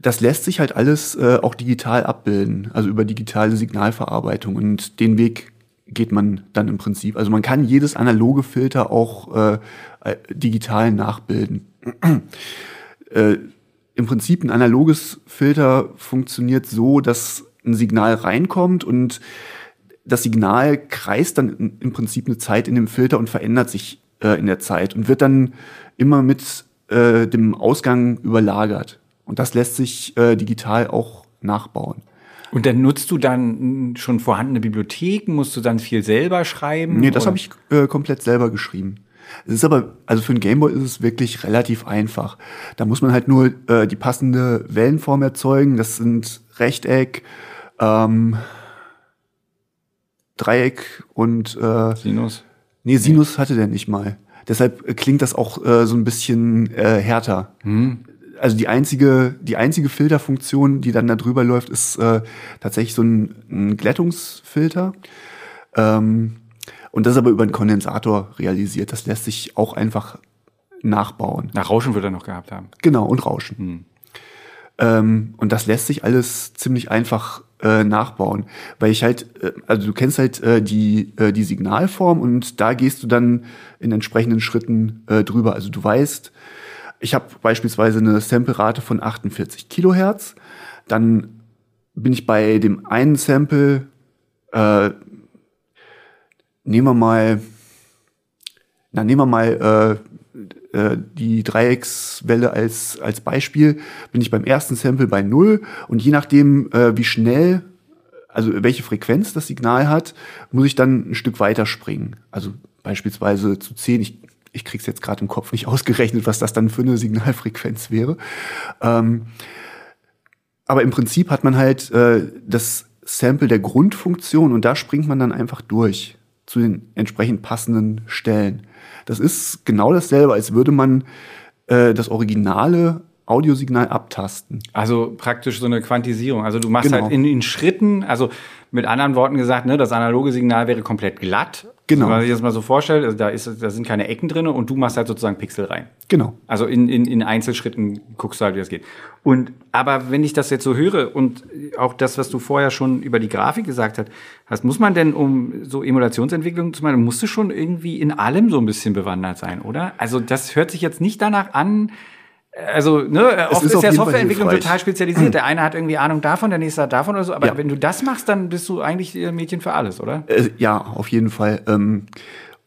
das lässt sich halt alles äh, auch digital abbilden, also über digitale Signalverarbeitung. Und den Weg geht man dann im Prinzip. Also man kann jedes analoge Filter auch äh, äh, digital nachbilden. Im Prinzip ein analoges Filter funktioniert so, dass ein Signal reinkommt und das Signal kreist dann im Prinzip eine Zeit in dem Filter und verändert sich äh, in der Zeit und wird dann immer mit äh, dem Ausgang überlagert. Und das lässt sich äh, digital auch nachbauen. Und dann nutzt du dann schon vorhandene Bibliotheken, musst du dann viel selber schreiben? Nee, das habe ich äh, komplett selber geschrieben. Es ist aber, also für einen Gameboy ist es wirklich relativ einfach. Da muss man halt nur äh, die passende Wellenform erzeugen. Das sind Rechteck, ähm, Dreieck und äh, Sinus. nee, Sinus hatte der nicht mal. Deshalb klingt das auch äh, so ein bisschen äh, härter. also die einzige, die einzige Filterfunktion, die dann da drüber läuft, ist äh, tatsächlich so ein, ein Glättungsfilter. Ähm, und das aber über einen Kondensator realisiert. Das lässt sich auch einfach nachbauen. Nach Rauschen wird er noch gehabt haben. Genau, und Rauschen. Hm. Ähm, und das lässt sich alles ziemlich einfach äh, nachbauen. Weil ich halt, äh, also du kennst halt äh, die, äh, die Signalform und da gehst du dann in entsprechenden Schritten äh, drüber. Also du weißt, ich habe beispielsweise eine Sample-Rate von 48 Kilohertz. Dann bin ich bei dem einen Sample, äh, nehmen wir mal, na, nehmen wir mal äh, äh, die Dreieckswelle als, als Beispiel, bin ich beim ersten Sample bei null und je nachdem, äh, wie schnell, also welche Frequenz das Signal hat, muss ich dann ein Stück weiter springen. Also beispielsweise zu 10, ich, ich krieg's jetzt gerade im Kopf nicht ausgerechnet, was das dann für eine Signalfrequenz wäre. Ähm, aber im Prinzip hat man halt äh, das Sample der Grundfunktion und da springt man dann einfach durch zu den entsprechend passenden Stellen. Das ist genau dasselbe, als würde man äh, das originale Audiosignal abtasten. Also praktisch so eine Quantisierung. Also du machst genau. halt in, in Schritten, also mit anderen Worten gesagt, ne, das analoge Signal wäre komplett glatt. Genau. Wenn man sich das mal so vorstellt, also da, ist, da sind keine Ecken drin und du machst halt sozusagen Pixel rein. Genau. Also in, in, in Einzelschritten guckst du halt, wie das geht. Und aber wenn ich das jetzt so höre und auch das, was du vorher schon über die Grafik gesagt hast, muss man denn, um so Emulationsentwicklung zu machen, musst du schon irgendwie in allem so ein bisschen bewandert sein, oder? Also das hört sich jetzt nicht danach an, also, ne, oft ist, ist ja Softwareentwicklung total spezialisiert. Der eine hat irgendwie Ahnung davon, der nächste hat davon oder so. Aber ja. wenn du das machst, dann bist du eigentlich Mädchen für alles, oder? Äh, ja, auf jeden Fall. Ähm,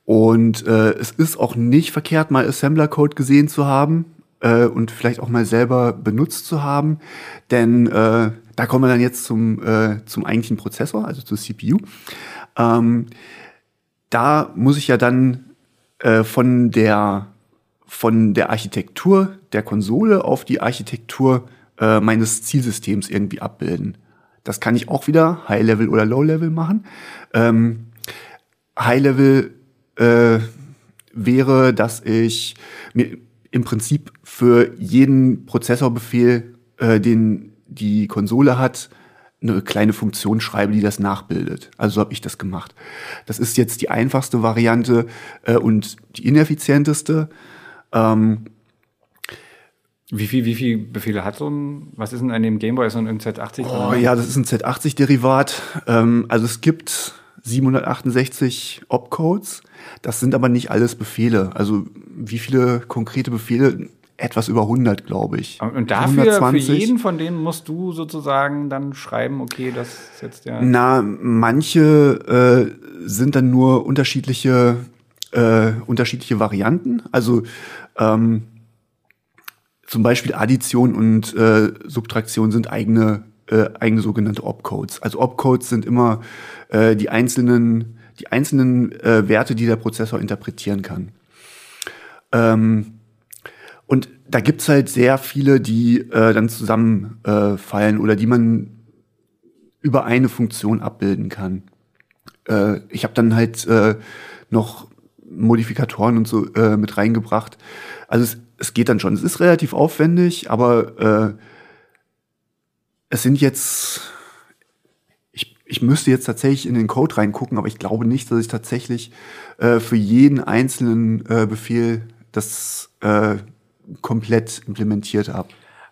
und äh, es ist auch nicht verkehrt, mal Assembler-Code gesehen zu haben äh, und vielleicht auch mal selber benutzt zu haben. Denn äh, da kommen wir dann jetzt zum, äh, zum eigentlichen Prozessor, also zur CPU. Ähm, da muss ich ja dann äh, von der von der Architektur der Konsole auf die Architektur äh, meines Zielsystems irgendwie abbilden. Das kann ich auch wieder High-Level oder Low-Level machen. Ähm, High-Level äh, wäre, dass ich mir im Prinzip für jeden Prozessorbefehl, äh, den die Konsole hat, eine kleine Funktion schreibe, die das nachbildet. Also so habe ich das gemacht. Das ist jetzt die einfachste Variante äh, und die ineffizienteste. Ähm, wie viel, wie viel Befehle hat so ein, was ist denn an dem Gameboy? Ist so ein Z80? Oh, ja, das ist ein Z80-Derivat. Ähm, also es gibt 768 Opcodes. Das sind aber nicht alles Befehle. Also wie viele konkrete Befehle? Etwas über 100, glaube ich. Und dafür, 120. für jeden von denen musst du sozusagen dann schreiben, okay, das ist jetzt der... Na, manche äh, sind dann nur unterschiedliche äh, unterschiedliche Varianten. Also ähm, zum Beispiel Addition und äh, Subtraktion sind eigene, äh, eigene sogenannte Opcodes. Also Opcodes sind immer äh, die einzelnen, die einzelnen äh, Werte, die der Prozessor interpretieren kann. Ähm, und da gibt's halt sehr viele, die äh, dann zusammenfallen äh, oder die man über eine Funktion abbilden kann. Äh, ich habe dann halt äh, noch Modifikatoren und so äh, mit reingebracht. Also es, es geht dann schon. Es ist relativ aufwendig, aber äh, es sind jetzt. Ich, ich müsste jetzt tatsächlich in den Code reingucken, aber ich glaube nicht, dass ich tatsächlich äh, für jeden einzelnen äh, Befehl das äh, komplett implementiert habe.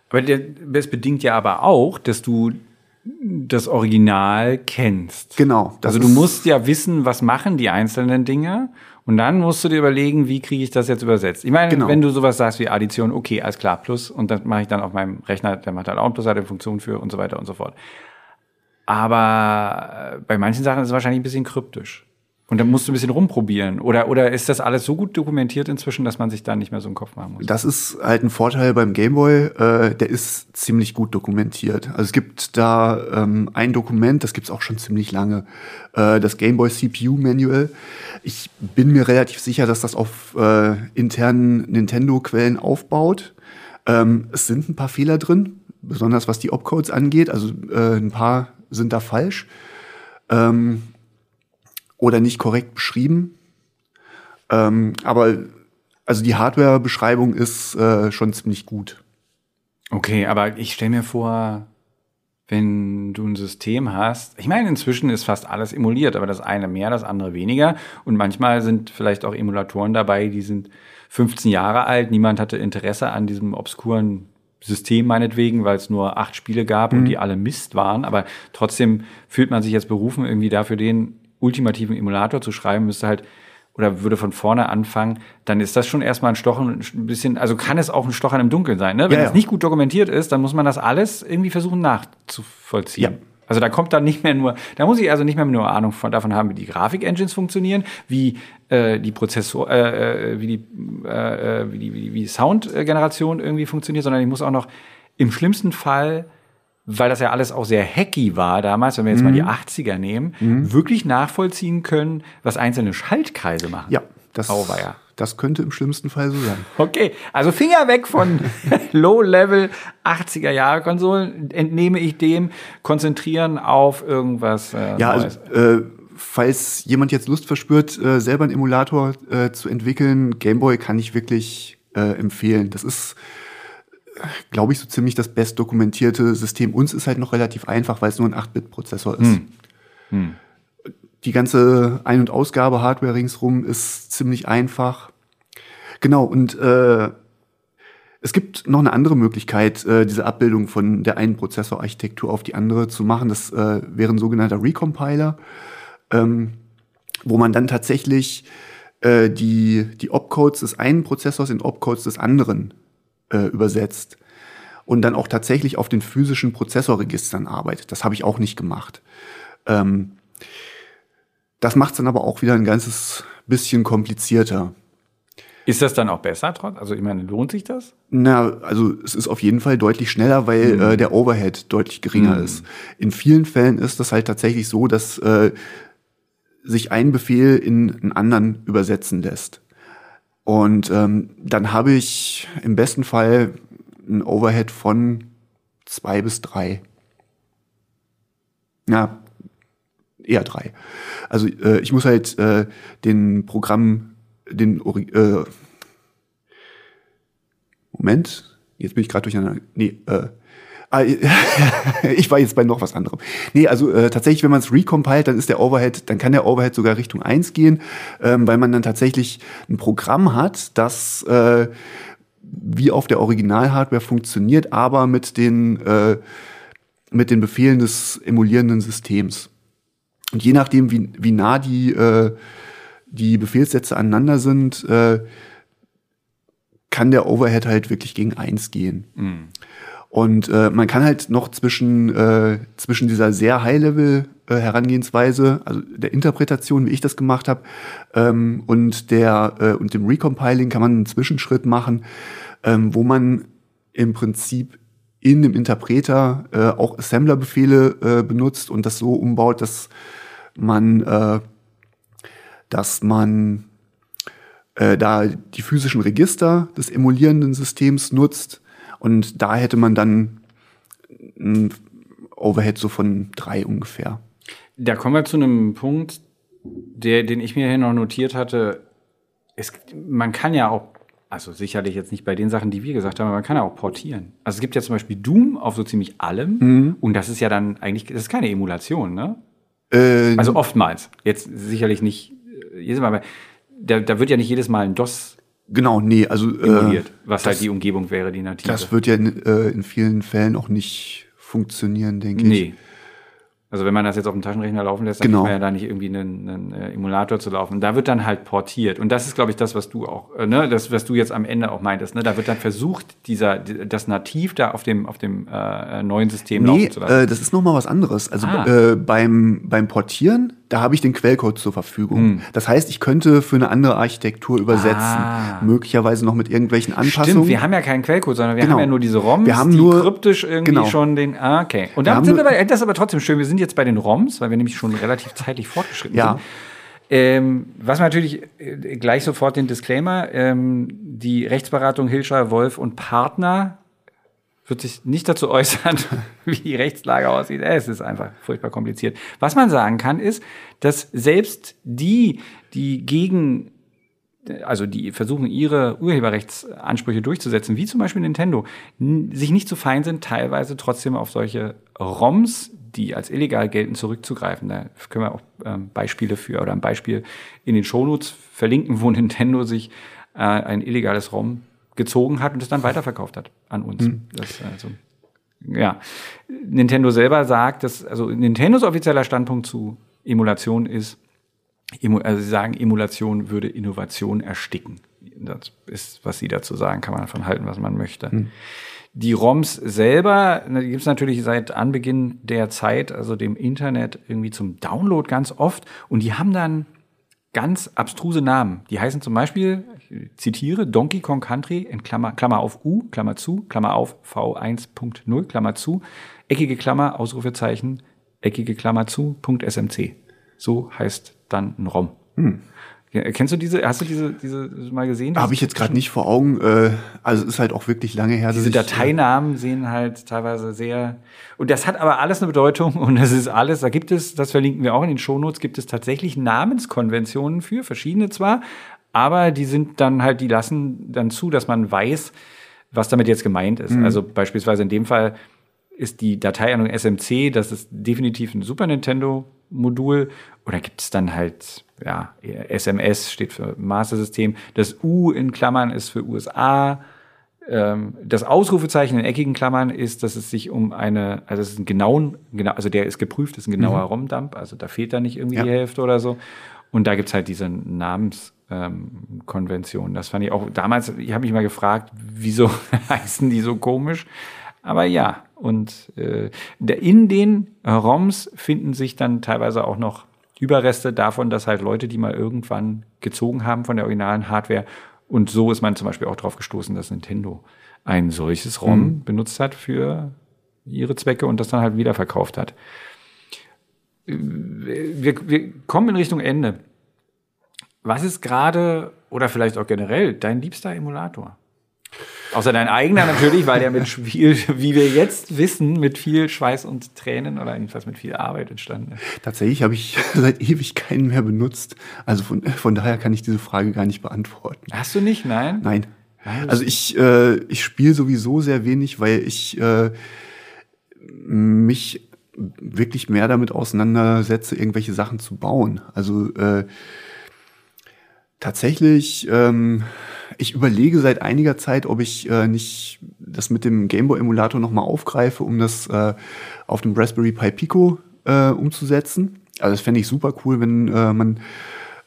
Aber das bedingt ja aber auch, dass du das Original kennst. Genau. Also du musst ja wissen, was machen die einzelnen Dinge und dann musst du dir überlegen, wie kriege ich das jetzt übersetzt. Ich meine, genau. wenn du sowas sagst wie Addition, okay, alles klar, Plus und das mache ich dann auf meinem Rechner, der macht halt auch Plus, hat eine Funktion für und so weiter und so fort. Aber äh, bei manchen Sachen ist es wahrscheinlich ein bisschen kryptisch. Und dann musst du ein bisschen rumprobieren. Oder, oder ist das alles so gut dokumentiert inzwischen, dass man sich da nicht mehr so einen Kopf machen muss? Das ist halt ein Vorteil beim Gameboy. Äh, der ist ziemlich gut dokumentiert. Also es gibt da ähm, ein Dokument, das gibt's auch schon ziemlich lange. Äh, das Gameboy CPU Manual. Ich bin mir relativ sicher, dass das auf äh, internen Nintendo-Quellen aufbaut. Ähm, es sind ein paar Fehler drin, besonders was die Opcodes angeht. Also äh, ein paar sind da falsch. Ähm, oder nicht korrekt beschrieben. Ähm, aber also die Hardware-Beschreibung ist äh, schon ziemlich gut. Okay, aber ich stelle mir vor, wenn du ein System hast, ich meine, inzwischen ist fast alles emuliert, aber das eine mehr, das andere weniger. Und manchmal sind vielleicht auch Emulatoren dabei, die sind 15 Jahre alt, niemand hatte Interesse an diesem obskuren System meinetwegen, weil es nur acht Spiele gab mhm. und die alle Mist waren. Aber trotzdem fühlt man sich jetzt berufen, irgendwie dafür den ultimativen Emulator zu schreiben, müsste halt oder würde von vorne anfangen, dann ist das schon erstmal ein Stochen, ein bisschen, also kann es auch ein Stochern im Dunkeln sein. Ne? Wenn ja, es nicht gut dokumentiert ist, dann muss man das alles irgendwie versuchen nachzuvollziehen. Ja. Also da kommt dann nicht mehr nur, da muss ich also nicht mehr nur Ahnung von, davon haben, wie die Grafik-Engines funktionieren, wie äh, die Prozessor, äh, äh wie die, äh, äh, wie die, wie die Soundgeneration irgendwie funktioniert, sondern ich muss auch noch im schlimmsten Fall weil das ja alles auch sehr hacky war damals, wenn wir jetzt mhm. mal die 80er nehmen, mhm. wirklich nachvollziehen können, was einzelne Schaltkreise machen. Ja, das, Auweia. das könnte im schlimmsten Fall so sein. Okay, also Finger weg von Low-Level 80er Jahre Konsolen, entnehme ich dem, konzentrieren auf irgendwas. Äh, ja, also, Neues. also äh, falls jemand jetzt Lust verspürt, äh, selber einen Emulator äh, zu entwickeln, Gameboy kann ich wirklich äh, empfehlen. Das ist glaube ich, so ziemlich das bestdokumentierte System. Uns ist halt noch relativ einfach, weil es nur ein 8-Bit-Prozessor ist. Hm. Hm. Die ganze Ein- und Ausgabe-Hardware ringsrum ist ziemlich einfach. Genau, und äh, es gibt noch eine andere Möglichkeit, äh, diese Abbildung von der einen Prozessorarchitektur auf die andere zu machen. Das äh, wäre ein sogenannter Recompiler, ähm, wo man dann tatsächlich äh, die, die Opcodes des einen Prozessors in Opcodes des anderen äh, übersetzt und dann auch tatsächlich auf den physischen Prozessorregistern arbeitet. Das habe ich auch nicht gemacht. Ähm, das macht es dann aber auch wieder ein ganzes bisschen komplizierter. Ist das dann auch besser trotz? Also ich meine, lohnt sich das? Na, also es ist auf jeden Fall deutlich schneller, weil mhm. äh, der Overhead deutlich geringer mhm. ist. In vielen Fällen ist das halt tatsächlich so, dass äh, sich ein Befehl in einen anderen übersetzen lässt. Und ähm, dann habe ich im besten Fall ein Overhead von zwei bis drei. Ja, eher drei. Also äh, ich muss halt äh, den Programm, den äh, Moment, jetzt bin ich gerade durcheinander. Nee, äh, ich war jetzt bei noch was anderem. Nee, also äh, tatsächlich, wenn man es recompiled, dann ist der Overhead, dann kann der Overhead sogar Richtung 1 gehen, ähm, weil man dann tatsächlich ein Programm hat, das äh, wie auf der Original-Hardware funktioniert, aber mit den, äh, mit den Befehlen des emulierenden Systems. Und je nachdem, wie, wie nah die, äh, die Befehlssätze aneinander sind, äh, kann der Overhead halt wirklich gegen eins gehen. Mhm. Und äh, man kann halt noch zwischen, äh, zwischen dieser sehr High-Level äh, also der Interpretation, wie ich das gemacht habe, ähm, und der äh, und dem Recompiling kann man einen Zwischenschritt machen, ähm, wo man im Prinzip in dem Interpreter äh, auch Assembler-Befehle äh, benutzt und das so umbaut, dass man, äh, dass man äh, da die physischen Register des emulierenden Systems nutzt und da hätte man dann ein Overhead so von drei ungefähr. Da kommen wir zu einem Punkt, der, den ich mir hier noch notiert hatte. Es, man kann ja auch, also sicherlich jetzt nicht bei den Sachen, die wir gesagt haben, aber man kann ja auch portieren. Also es gibt ja zum Beispiel Doom auf so ziemlich allem. Mhm. Und das ist ja dann eigentlich, das ist keine Emulation, ne? Äh, also oftmals. Jetzt sicherlich nicht äh, jedes Mal, aber da, da wird ja nicht jedes Mal ein DOS Genau, nee, also äh, was halt die Umgebung wäre, die native. Das wird ja in, äh, in vielen Fällen auch nicht funktionieren, denke nee. ich. Also wenn man das jetzt auf dem Taschenrechner laufen lässt, dann genau. man ja da nicht irgendwie einen, einen äh, Emulator zu laufen. Da wird dann halt portiert. Und das ist, glaube ich, das, was du auch, äh, ne, das, was du jetzt am Ende auch meintest. Ne? Da wird dann versucht, dieser, das Nativ da auf dem, auf dem äh, neuen System nee, laufen zu lassen. Äh, das ist nochmal was anderes. Also ah. äh, beim, beim Portieren, da habe ich den Quellcode zur Verfügung. Hm. Das heißt, ich könnte für eine andere Architektur übersetzen. Ah. Möglicherweise noch mit irgendwelchen Anpassungen. Stimmt, wir haben ja keinen Quellcode, sondern wir genau. haben ja nur diese ROMs, wir haben die nur, kryptisch irgendwie genau. schon den. Ah, okay. Und dann sind wir bei, das ist aber trotzdem schön, wir sind jetzt bei den ROMs, weil wir nämlich schon relativ zeitlich fortgeschritten ja. sind. Ähm, was natürlich äh, gleich sofort den Disclaimer, ähm, die Rechtsberatung Hilscher, Wolf und Partner wird sich nicht dazu äußern, wie die Rechtslage aussieht. Es ist einfach furchtbar kompliziert. Was man sagen kann, ist, dass selbst die, die gegen also die versuchen ihre Urheberrechtsansprüche durchzusetzen, wie zum Beispiel Nintendo, sich nicht zu fein sind, teilweise trotzdem auf solche ROMs, die als illegal gelten, zurückzugreifen. Da können wir auch ähm, Beispiele für oder ein Beispiel in den Shownotes verlinken, wo Nintendo sich äh, ein illegales ROM gezogen hat und es dann weiterverkauft hat an uns. Mhm. Das, also, ja. Nintendo selber sagt, dass, also Nintendos offizieller Standpunkt zu Emulation ist, also sie sagen, Emulation würde Innovation ersticken. Das ist, was sie dazu sagen, kann man davon halten, was man möchte. Hm. Die ROMs selber, die gibt es natürlich seit Anbeginn der Zeit, also dem Internet, irgendwie zum Download ganz oft. Und die haben dann ganz abstruse Namen. Die heißen zum Beispiel, zitiere, Donkey Kong Country, in Klammer, Klammer auf U, Klammer zu, Klammer auf V1.0, Klammer zu, eckige Klammer, Ausrufezeichen, eckige Klammer zu, Punkt SMC. So heißt dann ein ROM. Hm. Kennst du diese, hast du diese, diese mal gesehen? Habe ich jetzt gerade nicht vor Augen. Äh, also ist halt auch wirklich lange her. Diese Dateinamen sehen halt teilweise sehr. Und das hat aber alles eine Bedeutung und das ist alles, da gibt es, das verlinken wir auch in den Shownotes, gibt es tatsächlich Namenskonventionen für, verschiedene zwar, aber die sind dann halt, die lassen dann zu, dass man weiß, was damit jetzt gemeint ist. Mhm. Also beispielsweise in dem Fall ist die Dateiendung SMC, das ist definitiv ein Super Nintendo Modul. Oder gibt es dann halt, ja, SMS steht für Master System. Das U in Klammern ist für USA. Ähm, das Ausrufezeichen in eckigen Klammern ist, dass es sich um eine, also es ist ein genauen, genau, also der ist geprüft, ist ein genauer mhm. ROM-Dump, also da fehlt da nicht irgendwie ja. die Hälfte oder so. Und da gibt's halt diese Namenskonvention. Ähm, das fand ich auch damals, ich habe mich mal gefragt, wieso heißen die so komisch? Aber ja, und äh, in den ROMs finden sich dann teilweise auch noch Überreste davon, dass halt Leute, die mal irgendwann gezogen haben von der originalen Hardware. Und so ist man zum Beispiel auch drauf gestoßen, dass Nintendo ein solches ROM mhm. benutzt hat für ihre Zwecke und das dann halt wieder verkauft hat. Wir, wir kommen in Richtung Ende. Was ist gerade oder vielleicht auch generell dein liebster Emulator? Außer dein eigener natürlich, weil der mit viel, wie wir jetzt wissen, mit viel Schweiß und Tränen oder jedenfalls mit viel Arbeit entstanden ist. Tatsächlich habe ich seit ewig keinen mehr benutzt. Also von, von daher kann ich diese Frage gar nicht beantworten. Hast du nicht? Nein? Nein. Also ich, äh, ich spiele sowieso sehr wenig, weil ich äh, mich wirklich mehr damit auseinandersetze, irgendwelche Sachen zu bauen. Also äh, tatsächlich ähm, ich überlege seit einiger Zeit, ob ich äh, nicht das mit dem Gameboy-Emulator nochmal aufgreife, um das äh, auf dem Raspberry Pi Pico äh, umzusetzen. Also das fände ich super cool, wenn äh, man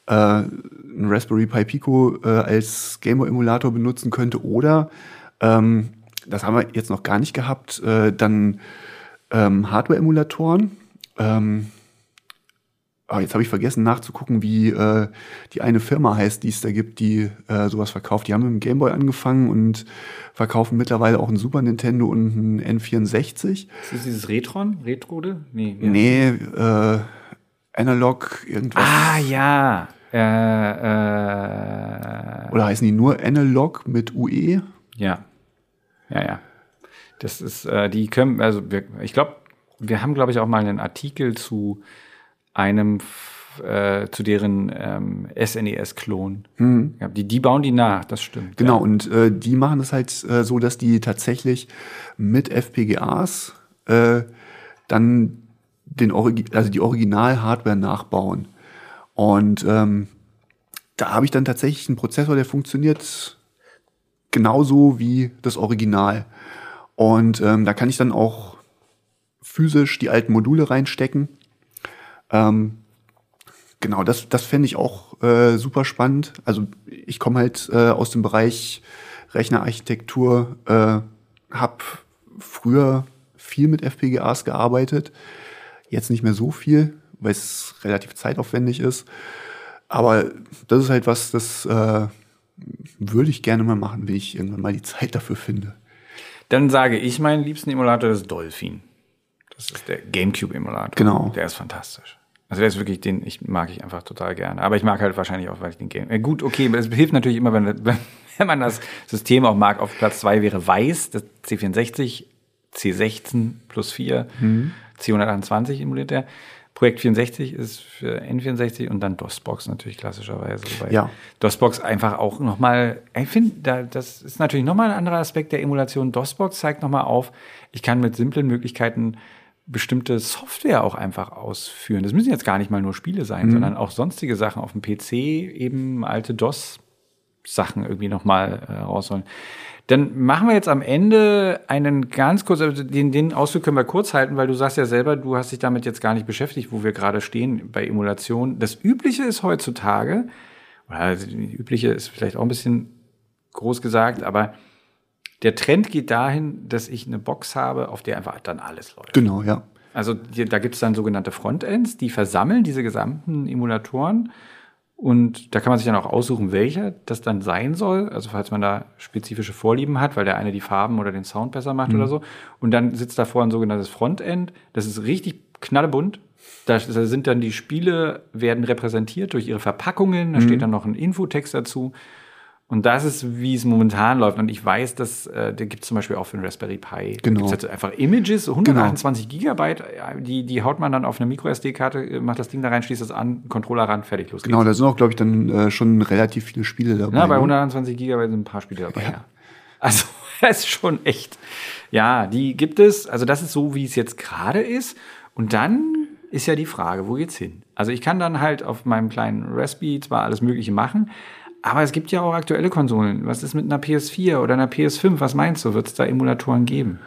äh, einen Raspberry Pi Pico äh, als Gameboy-Emulator benutzen könnte. Oder, ähm, das haben wir jetzt noch gar nicht gehabt, äh, dann ähm, Hardware-Emulatoren. Ähm, Oh, jetzt habe ich vergessen nachzugucken, wie äh, die eine Firma heißt, die es da gibt, die äh, sowas verkauft. Die haben mit dem Gameboy angefangen und verkaufen mittlerweile auch ein Super Nintendo und ein N64. Ist das dieses Retron? Retrode? Nee, ja. nee äh, Analog irgendwas. Ah, ja. Äh, äh, Oder heißen die nur Analog mit UE? Ja. Ja, ja. Das ist, äh, die können, also wir, ich glaube, wir haben, glaube ich, auch mal einen Artikel zu einem äh, zu deren ähm, SNES-Klon. Mhm. Ja, die, die bauen die nach, das stimmt. Genau, ja. und äh, die machen das halt äh, so, dass die tatsächlich mit FPGAs äh, dann den Origi also die Original-Hardware nachbauen. Und ähm, da habe ich dann tatsächlich einen Prozessor, der funktioniert genauso wie das Original. Und ähm, da kann ich dann auch physisch die alten Module reinstecken ähm, genau, das, das fände ich auch äh, super spannend. Also ich komme halt äh, aus dem Bereich Rechnerarchitektur, äh, habe früher viel mit FPGAs gearbeitet, jetzt nicht mehr so viel, weil es relativ zeitaufwendig ist. Aber das ist halt was, das äh, würde ich gerne mal machen, wenn ich irgendwann mal die Zeit dafür finde. Dann sage ich, meinen liebsten Emulator ist Dolphin. Das ist der GameCube-Emulator. Genau. Der ist fantastisch. Also der ist wirklich den, ich mag ich einfach total gerne. Aber ich mag halt wahrscheinlich auch, weil ich den Game. Äh, gut, okay, es hilft natürlich immer, wenn, wenn man das System auch mag. Auf Platz zwei wäre Weiß, das C64, C16 plus 4, mhm. C128 emuliert der. Projekt 64 ist für N64 und dann DOSBox natürlich klassischerweise. Ja. DOSBox einfach auch nochmal, ich finde, da, das ist natürlich nochmal ein anderer Aspekt der Emulation. DOSBox zeigt nochmal auf, ich kann mit simplen Möglichkeiten bestimmte Software auch einfach ausführen. Das müssen jetzt gar nicht mal nur Spiele sein, sondern auch sonstige Sachen auf dem PC, eben alte DOS-Sachen irgendwie nochmal äh, rausholen. Dann machen wir jetzt am Ende einen ganz kurz, also den, den Ausflug können wir kurz halten, weil du sagst ja selber, du hast dich damit jetzt gar nicht beschäftigt, wo wir gerade stehen bei Emulation. Das Übliche ist heutzutage, oder also Übliche ist vielleicht auch ein bisschen groß gesagt, aber der Trend geht dahin, dass ich eine Box habe, auf der einfach dann alles läuft. Genau, ja. Also da gibt es dann sogenannte Frontends, die versammeln diese gesamten Emulatoren und da kann man sich dann auch aussuchen, welcher das dann sein soll. Also falls man da spezifische Vorlieben hat, weil der eine die Farben oder den Sound besser macht oder so. Und dann sitzt davor ein sogenanntes Frontend. Das ist richtig knallebunt. Da sind dann die Spiele, werden repräsentiert durch ihre Verpackungen. Da steht dann noch ein Infotext dazu. Und das ist, wie es momentan läuft. Und ich weiß, dass äh, da gibt es zum Beispiel auch für den Raspberry Pi. Genau. Halt einfach Images, 128 Gigabyte, äh, die, die haut man dann auf eine Micro-SD-Karte, äh, macht das Ding da rein, schließt es an, Controller ran, fertig, los geht's. Genau, da sind auch, glaube ich, dann äh, schon relativ viele Spiele dabei. Ja, bei ne? 120 Gigabyte sind ein paar Spiele dabei, ja. Also, das ist schon echt. Ja, die gibt es. Also, das ist so, wie es jetzt gerade ist. Und dann ist ja die Frage, wo geht's hin? Also, ich kann dann halt auf meinem kleinen Raspberry zwar alles Mögliche machen, aber es gibt ja auch aktuelle Konsolen. Was ist mit einer PS4 oder einer PS5? Was meinst du? Wird es da Emulatoren geben?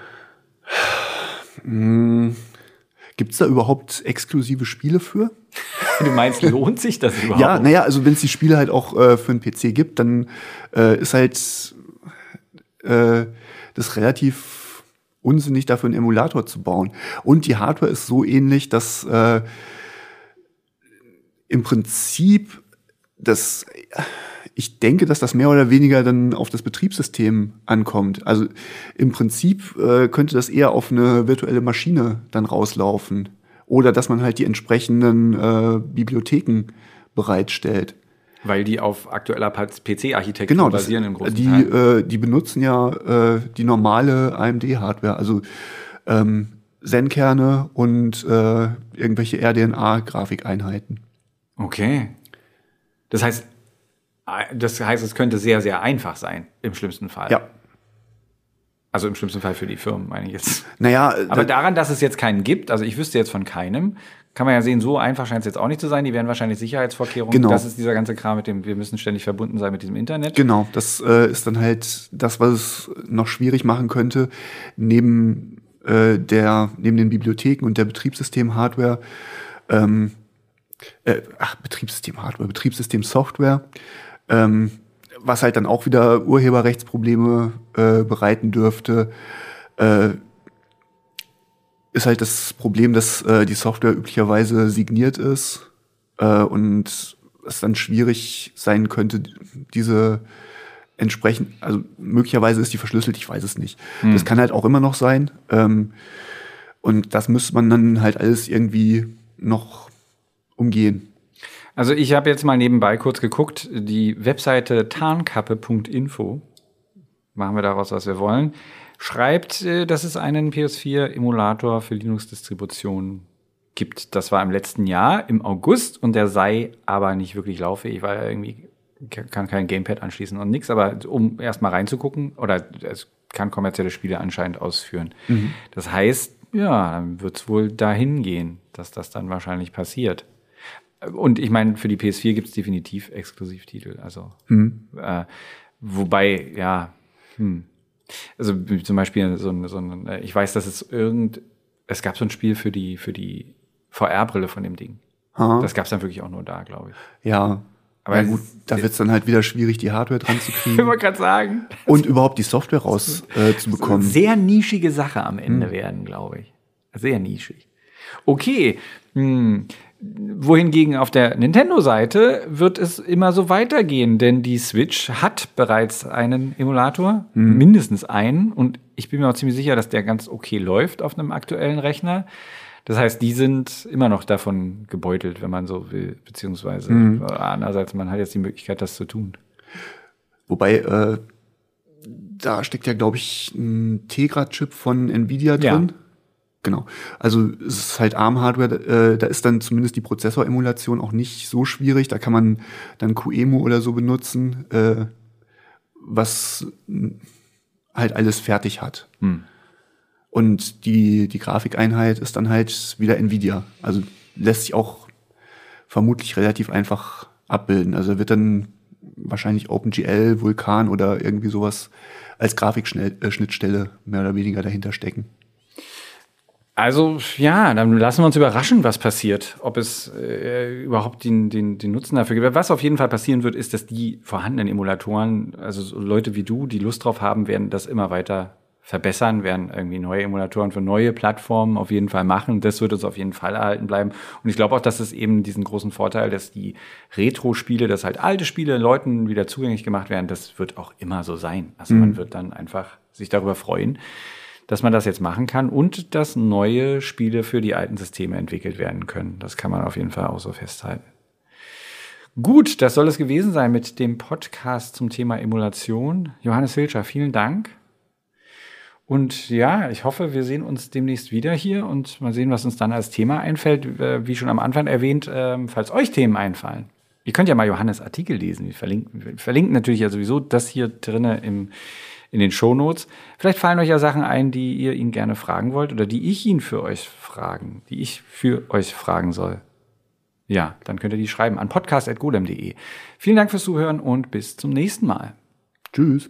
Gibt es da überhaupt exklusive Spiele für? Du meinst, lohnt sich das überhaupt? Ja, naja, also wenn es die Spiele halt auch äh, für einen PC gibt, dann äh, ist halt äh, das relativ unsinnig, dafür einen Emulator zu bauen. Und die Hardware ist so ähnlich, dass äh, im Prinzip das, ich denke, dass das mehr oder weniger dann auf das Betriebssystem ankommt. Also im Prinzip äh, könnte das eher auf eine virtuelle Maschine dann rauslaufen. Oder dass man halt die entsprechenden äh, Bibliotheken bereitstellt. Weil die auf aktueller PC-Architektur Genau, basieren im großen die, Teil. äh, die benutzen ja äh, die normale AMD-Hardware, also ähm, Zen-Kerne und äh, irgendwelche RDNA-Grafikeinheiten. Okay. Das heißt, das heißt, es könnte sehr, sehr einfach sein, im schlimmsten Fall. Ja. Also im schlimmsten Fall für die Firmen, meine ich jetzt. Naja, Aber da, daran, dass es jetzt keinen gibt, also ich wüsste jetzt von keinem, kann man ja sehen, so einfach scheint es jetzt auch nicht zu sein. Die werden wahrscheinlich Sicherheitsvorkehrungen. Genau. Das ist dieser ganze Kram mit dem, wir müssen ständig verbunden sein mit diesem Internet. genau, das äh, ist dann halt das, was es noch schwierig machen könnte, neben äh, der, neben den Bibliotheken und der Betriebssystem-Hardware, ähm, äh, ach, Betriebssystem-Hardware, Betriebssystem-Software, ähm, was halt dann auch wieder Urheberrechtsprobleme äh, bereiten dürfte, äh, ist halt das Problem, dass äh, die Software üblicherweise signiert ist äh, und es dann schwierig sein könnte, diese entsprechend, also möglicherweise ist die verschlüsselt, ich weiß es nicht. Das kann halt auch immer noch sein. Ähm, und das müsste man dann halt alles irgendwie noch umgehen. Also ich habe jetzt mal nebenbei kurz geguckt, die Webseite tarnkappe.info, machen wir daraus, was wir wollen, schreibt, äh, dass es einen PS4-Emulator für Linux-Distribution gibt. Das war im letzten Jahr, im August, und der sei aber nicht wirklich lauffähig, weil er irgendwie kann kein Gamepad anschließen und nichts, aber um erstmal reinzugucken, oder es kann kommerzielle Spiele anscheinend ausführen. Das heißt, ja, dann wird es wohl dahin gehen, dass das dann wahrscheinlich passiert. Und ich meine, für die PS4 gibt es definitiv Exklusivtitel. Also, äh, wobei, ja, hm. also zum Beispiel so ein, so ein, äh, ich weiß, dass es irgend, es gab so ein Spiel für die, für die VR-Brille von dem Ding. Aha. Das gab es dann wirklich auch nur da, glaube ich. Ja. Aber ja, gut, da wird es dann halt wieder schwierig, die Hardware dran zu Ich kriegen wollte gerade sagen. und überhaupt die Software raus äh, zu bekommen. Sehr nischige Sache am Ende werden, glaube ich. Sehr nischig. Okay. Hm. Wohingegen auf der Nintendo-Seite wird es immer so weitergehen, denn die Switch hat bereits einen Emulator, mindestens einen, und ich bin mir auch ziemlich sicher, dass der ganz okay läuft auf einem aktuellen Rechner. Das heißt, die sind immer noch davon gebeutelt, wenn man so will, beziehungsweise andererseits, man hat jetzt die Möglichkeit, das zu tun. Wobei, äh, da steckt ja, glaube ich, ein Tegra-Chip von Nvidia Ja. Genau. Also es ist halt ARM-Hardware, äh, da ist dann zumindest die Prozessoremulation auch nicht so schwierig. Da kann man dann QEMU oder so benutzen, äh, was halt alles fertig hat. Hm. Und die, die Grafikeinheit ist dann halt wieder Nvidia. Also lässt sich auch vermutlich relativ einfach abbilden. Also wird dann wahrscheinlich OpenGL, Vulkan oder irgendwie sowas als Grafikschnittstelle äh, mehr oder weniger dahinter stecken. Also ja, dann lassen wir uns überraschen, was passiert, ob es äh, überhaupt den, den, den Nutzen dafür gibt. Was auf jeden Fall passieren wird, ist, dass die vorhandenen Emulatoren, also so Leute wie du, die Lust drauf haben, werden das immer weiter verbessern, werden irgendwie neue Emulatoren für neue Plattformen auf jeden Fall machen. Das wird uns auf jeden Fall erhalten bleiben. Und ich glaube auch, dass es eben diesen großen Vorteil, dass die Retro-Spiele, dass halt alte Spiele Leuten wieder zugänglich gemacht werden, das wird auch immer so sein. Also mhm. man wird dann einfach sich darüber freuen dass man das jetzt machen kann und dass neue Spiele für die alten Systeme entwickelt werden können. Das kann man auf jeden Fall auch so festhalten. Gut, das soll es gewesen sein mit dem Podcast zum Thema Emulation. Johannes Hilscher, vielen Dank. Und ja, ich hoffe, wir sehen uns demnächst wieder hier und mal sehen, was uns dann als Thema einfällt. Äh, wie schon am Anfang erwähnt, ähm, falls euch Themen einfallen. Ihr könnt ja mal Johannes Artikel lesen. Wir verlinken, wir verlinken natürlich ja sowieso das hier drinnen im in den Shownotes. Vielleicht fallen euch ja Sachen ein, die ihr ihn gerne fragen wollt oder die ich ihn für euch fragen, die ich für euch fragen soll. Ja, dann könnt ihr die schreiben an podcast.golem.de. Vielen Dank fürs Zuhören und bis zum nächsten Mal. Tschüss.